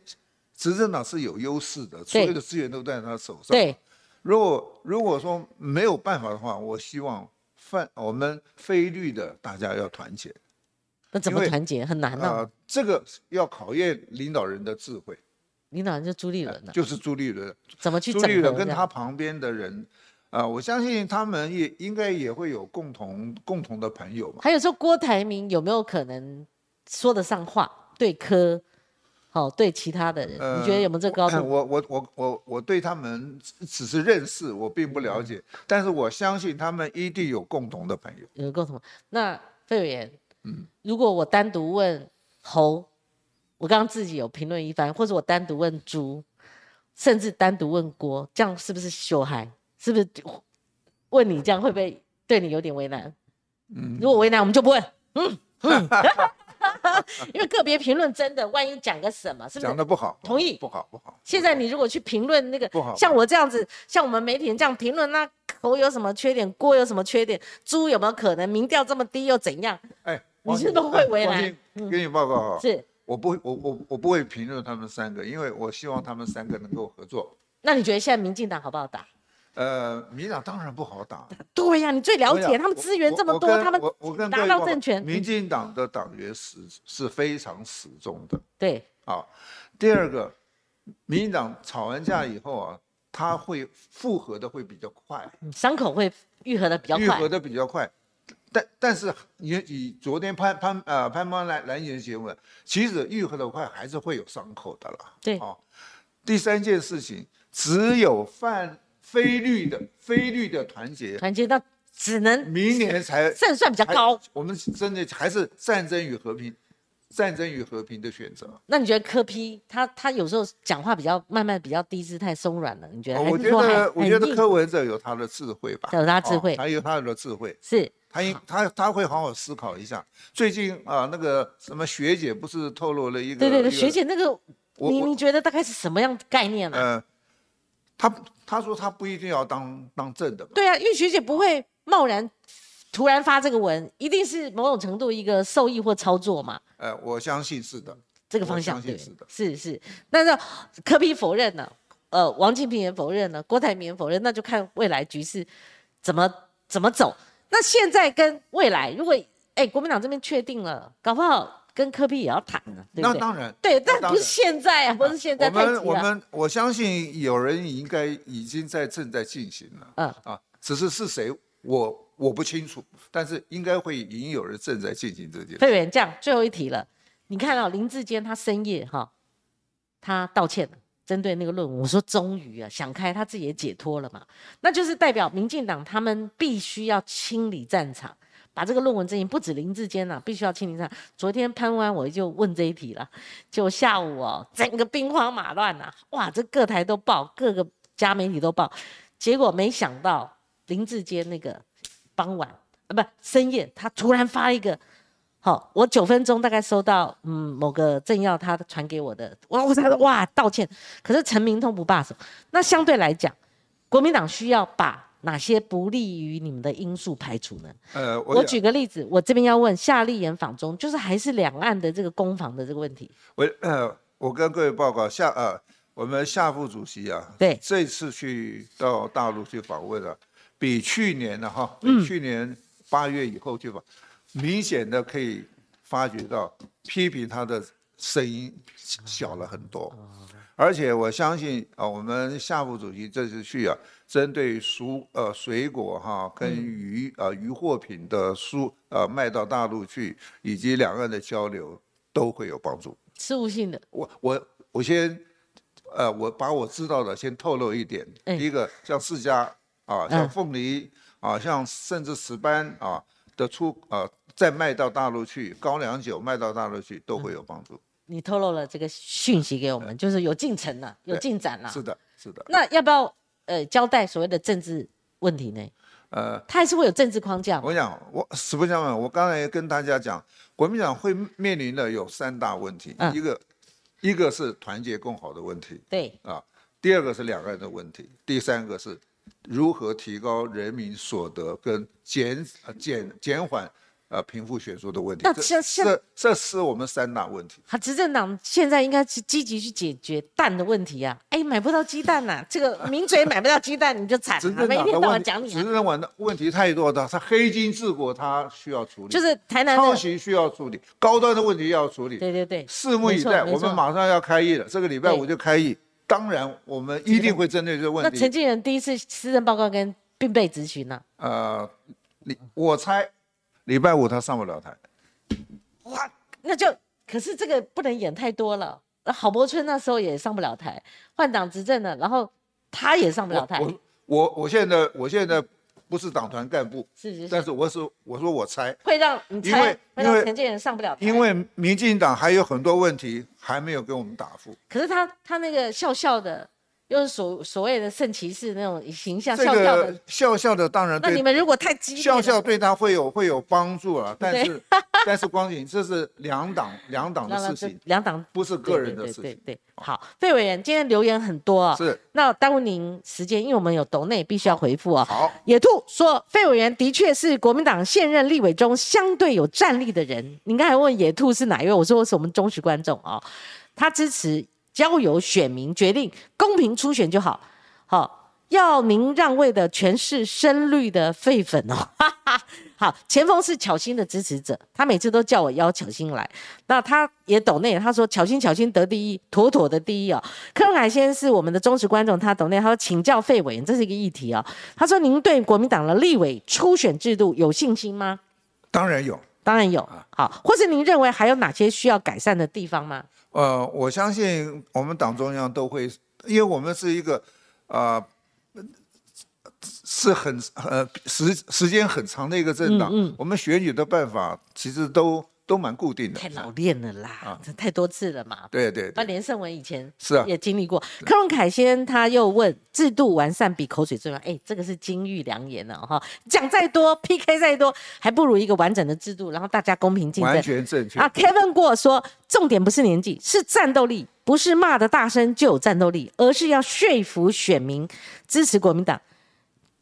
执政党是有优势的，所有的资源都在他手上。对，如果如果说没有办法的话，我希望泛我们非绿的大家要团结。那怎么团结？很难呢。这个要考验领导人的智慧。领导人就朱立伦了，就是朱立伦。怎么去？朱立伦跟他旁边的人。啊，我相信他们也应该也会有共同共同的朋友嘛。还有说郭台铭有没有可能说得上话？对科，好对其他的人，你觉得有没有这高度？我我我我我对他们只是认识，我并不了解。但是我相信他们一定有共同的朋友。有共同。那费委员，嗯，如果我单独问猴，我刚刚自己有评论一番，或者我单独问猪，甚至单独问郭，这样是不是羞害？是不是问你这样会不会对你有点为难？嗯，如果为难，我们就不问。嗯嗯，因为个别评论真的，万一讲个什么，是不是讲的不好？同意？不好不好。现在你如果去评论那个，不好。像我这样子，像我们媒体人这样评论，那口有什么缺点，锅有什么缺点，猪有没有可能民调这么低又怎样？哎，你是不是会为难？给你报告哈，是，我不会，我我我不会评论他们三个，因为我希望他们三个能够合作。那你觉得现在民进党好不好打？呃，民党当然不好打。对呀，你最了解他们资源这么多，他们拿到政权。民进党的党员是是非常死忠的。对，啊，第二个，民进党吵完架以后啊，他会复合的会比较快，伤口会愈合的比较快。愈合的比较快，但但是你以昨天潘潘呃潘邦来来演节目，其实愈合的快还是会有伤口的啦。对，啊，第三件事情，只有犯。非绿的非绿的团结，团结到只能明年才胜算比较高。我们真的还是战争与和平，战争与和平的选择。那你觉得柯批他他有时候讲话比较慢慢，比较低姿态松软了？你觉得？我觉得我觉得柯文哲有他的智慧吧，有他智慧，还有他的智慧，是他应他他会好好思考一下。最近啊，那个什么学姐不是透露了一个？对对对，学姐那个，你你觉得大概是什么样的概念呢？他他说他不一定要当当正的，对啊，因为学姐不会贸然突然发这个文，一定是某种程度一个受益或操作嘛。呃，我相信是的，这个方向对，是的，是是。那是柯批否认了，呃，王金平也否认了，郭台铭否认，那就看未来局势怎么怎么走。那现在跟未来，如果哎国民党这边确定了，搞不好。跟科比也要谈呢，对那当然，对，但不是现在啊，不是现在。我们我们我相信有人应该已经在正在进行了。嗯啊，只是是谁，我我不清楚，但是应该会已经有人正在进行这件事。费员，这样最后一题了，你看到林志坚他深夜哈，他道歉了，针对那个论文，我说终于啊想开，他自己也解脱了嘛，那就是代表民进党他们必须要清理战场。把这个论文阵营不止林志坚了，必须要清理上。昨天潘湾我就问这一题了，就下午哦，整个兵荒马乱呐，哇，这各台都报，各个家媒体都报，结果没想到林志坚那个傍晚啊，不深夜，他突然发一个，好，我九分钟大概收到，嗯，某个政要他传给我的，哇，我才哇道歉，可是陈明通不罢手，那相对来讲，国民党需要把。哪些不利于你们的因素排除呢？呃，我举个例子，我这边要问夏立言访中，就是还是两岸的这个攻防的这个问题。我呃，我跟各位报告，夏呃，我们夏副主席啊，对，这次去到大陆去访问了，比去年的哈，比去年八月以后去访，明显的可以发觉到批评他的声音小了很多，而且我相信啊，我们夏副主席这次去啊。针对蔬呃水果哈跟鱼呃渔货品的输呃卖到大陆去，以及两岸的交流都会有帮助。事务性的，我我我先呃我把我知道的先透露一点。第一个像释迦啊，像凤梨啊，像甚至石斑啊的出啊再卖到大陆去，高粱酒卖到大陆去都会有帮助。你透露了这个讯息给我们，就是有进程了，有进展了。是的，是的。那要不要？呃，交代所谓的政治问题呢？呃，他还是会有政治框架。我讲，我实不相瞒，我刚才跟大家讲，国民党会面临的有三大问题，一个一个是团结共好的问题，对啊，第二个是两岸的问题，第三个是如何提高人民所得跟减减减缓。呃，贫富悬殊的问题，那这这这是我们三大问题。他执政党现在应该是积极去解决蛋的问题啊！哎，买不到鸡蛋呐，这个名嘴买不到鸡蛋，你就惨了。每天都要讲你。执政党的问题太多的，他黑金治国他需要处理，就是台南抄袭需要处理，高端的问题要处理。对对对，拭目以待，我们马上要开议了，这个礼拜五就开议。当然，我们一定会针对这个问题。那陈建仁第一次施政报告跟并被咨询呢？呃，你我猜。礼拜五他上不了台，哇，那就可是这个不能演太多了。郝柏村那时候也上不了台，换党执政了，然后他也上不了台。我我我现在我现在不是党团干部，是是，但是我是我说我猜会让你猜会让陈建仁上不了台，因为民进党还有很多问题还没有给我们答复。可是他他那个笑笑的。又是所所谓的圣骑士那种形象，笑笑的笑笑的，当然。那你们如果太激烈，笑笑对他会有会有帮助啊。但是 但是光景，这是两党两党的事情，两党不是个人的事情。对对对，好，费委员今天留言很多啊，是那耽误您时间，因为我们有斗内必须要回复啊。好，野兔说费委员的确是国民党现任立委中相对有战力的人。您刚才问野兔是哪一位，我说我是我们忠实观众啊，他支持。交由选民决定，公平初选就好。好，要您让位的全是深绿的废粉哦。好，前锋是巧心的支持者，他每次都叫我邀巧心来。那他也懂内，他说巧心巧心得第一，妥妥的第一哦。柯文海先是我们的忠实观众，他懂内他说请教费委员，这是一个议题哦。他说您对国民党的立委初选制度有信心吗？当然有，当然有。好，或是您认为还有哪些需要改善的地方吗？呃，我相信我们党中央都会，因为我们是一个，啊，是很呃时时间很长的一个政党，我们选举的办法其实都。都蛮固定的，太老练了啦，这太多次了嘛。对对，那连胜文以前是啊，也经历过。柯文凯先他又问，制度完善比口水重要？哎，这个是金玉良言了哈。讲再多，PK 再多，还不如一个完整的制度，然后大家公平竞争。完全正确啊。Kevin 过说，重点不是年纪，是战斗力，不是骂的大声就有战斗力，而是要说服选民支持国民党。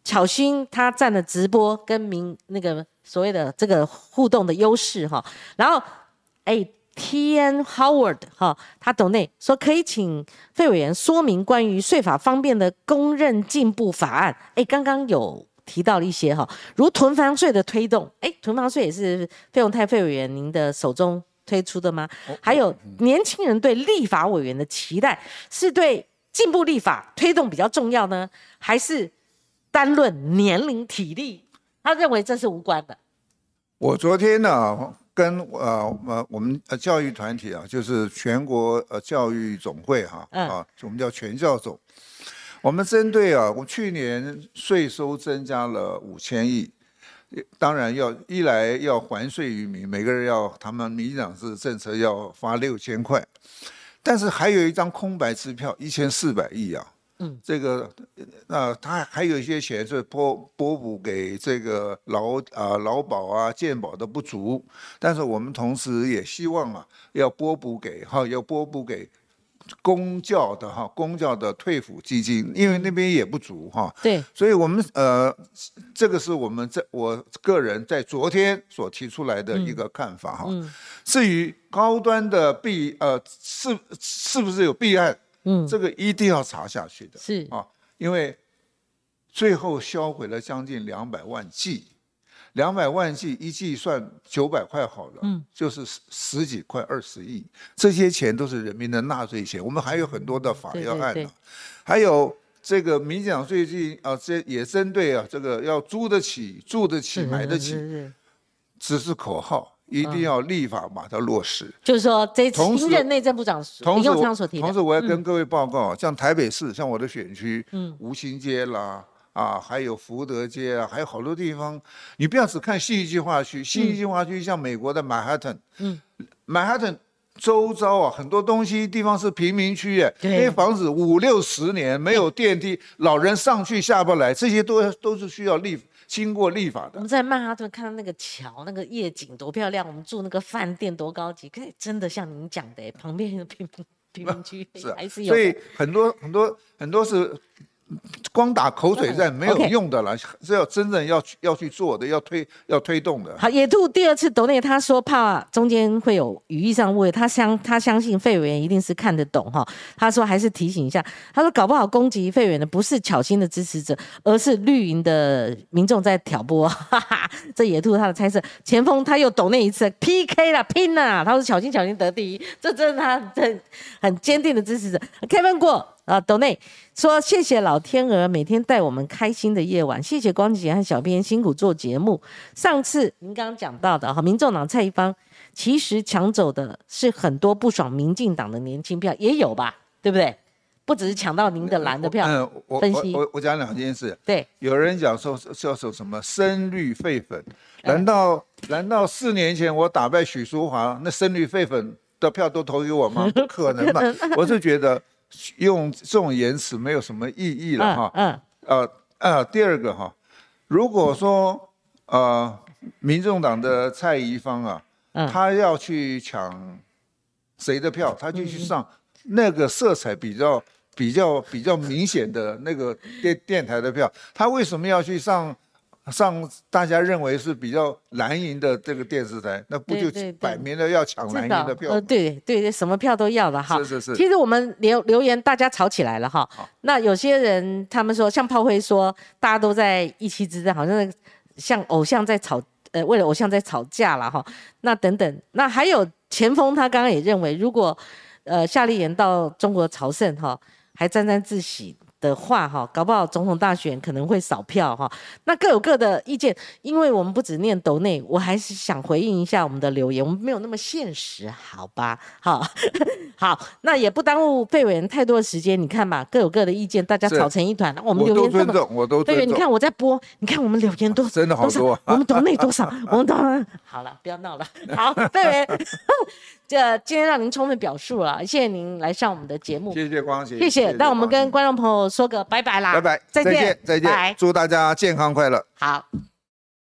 巧心他占了直播跟民那个。所谓的这个互动的优势哈，然后哎，T N Howard 哈，他懂内说可以请费委员说明关于税法方面的公认进步法案。哎，刚刚有提到了一些哈，如囤房税的推动，哎，囤房税也是费用泰费委员您的手中推出的吗？还有年轻人对立法委员的期待，是对进步立法推动比较重要呢，还是单论年龄体力？他认为这是无关的。我昨天呢，跟呃呃我们呃教育团体啊，就是全国呃教育总会哈啊，我们叫全教总。我们针对啊，我去年税收增加了五千亿，当然要一来要还税于民，每个人要他们民进党是政策要发六千块，但是还有一张空白支票一千四百亿啊。嗯，这个，那他还有一些钱是拨拨补给这个劳啊劳保啊健保的不足，但是我们同时也希望啊要拨补给哈要拨补给公教的哈公教的退抚基金，因为那边也不足哈。对，所以我们呃这个是我们在我个人在昨天所提出来的一个看法哈。嗯。至于高端的弊呃是是不是有弊案？嗯，这个一定要查下去的，是。啊，因为最后销毁了将近两百万剂，两百万剂一计算九百块好了，嗯，就是十十几块二十亿，这些钱都是人民的纳税钱，我们还有很多的法要案呢，还有这个民讲最近啊，这也针对啊，这个要租得起、住得起、买得起，只是口号。一定要立法把它落实，就是说，这新任内政部长林永昌所提的。同时，我要跟各位报告，像台北市，像我的选区，嗯，吴兴街啦，啊，还有福德街啊，还有好多地方，你不要只看信义计划区，信义计划区像美国的曼哈顿，嗯，曼哈顿周遭啊，很多东西地方是贫民区，哎，那些房子五六十年没有电梯，老人上去下不来，这些都都是需要立。经过立法的，我们在曼哈顿看到那个桥，那个夜景多漂亮。我们住那个饭店多高级，可以真的像您讲的，旁边的贫贫民区是还是有。所以很多很多很多是光打口水战没有用的了，是要真正要去要去做的，要推要推动的。好，野兔第二次抖内，他说怕中间会有语义上误会，他相他相信费委员一定是看得懂哈。他说还是提醒一下，他说搞不好攻击费委员的不是巧心的支持者，而是绿营的民众在挑拨。哈哈，这野兔他的猜测，前锋他又抖那一次 PK 了拼了，他说巧心巧心得第一，这真是他很很坚定的支持者。Kevin 过。啊，斗内说谢谢老天鹅每天带我们开心的夜晚，谢谢光姐和小编辛苦做节目。上次您刚刚讲到的哈，民众党蔡一方其实抢走的是很多不爽民进党的年轻票，也有吧，对不对？不只是抢到您的蓝的票。嗯，我我我我讲两件事。对，有人讲说叫做什么深绿废粉，难道难道四年前我打败许淑华，那深绿废粉的票都投给我吗？不可能吧？我是觉得。用这种言辞没有什么意义了哈。嗯。呃呃，第二个哈，如果说呃，民众党的蔡宜芳啊，他要去抢谁的票，他就去上那个色彩比较比较比较明显的那个电电台的票，他为什么要去上？上大家认为是比较蓝营的这个电视台，那不就摆明了要抢蓝营的票？呃，对对对，什么票都要了哈。是是是。其实我们留留言，大家吵起来了哈。那有些人他们说，像炮灰说，大家都在一气之争，好像像偶像在吵，呃，为了偶像在吵架了哈。那等等，那还有前锋，他刚刚也认为，如果呃夏立言到中国朝圣哈，还沾沾自喜。的话哈，搞不好总统大选可能会少票哈。那各有各的意见，因为我们不只念斗内，我还是想回应一下我们的留言。我们没有那么现实，好吧？好，好，那也不耽误费委员太多的时间。你看吧，各有各的意见，大家吵成一团。我们留言这么，我都对，你看我在播，你看我们留言多，真的好多。我们斗内多少？我们斗 好了，不要闹了。好，费委员，这今天让您充分表述了，谢谢您来上我们的节目。谢谢光姐，谢谢。那我们跟观众朋友。说个拜拜啦，拜拜，再见，再见，祝大家健康快乐。好。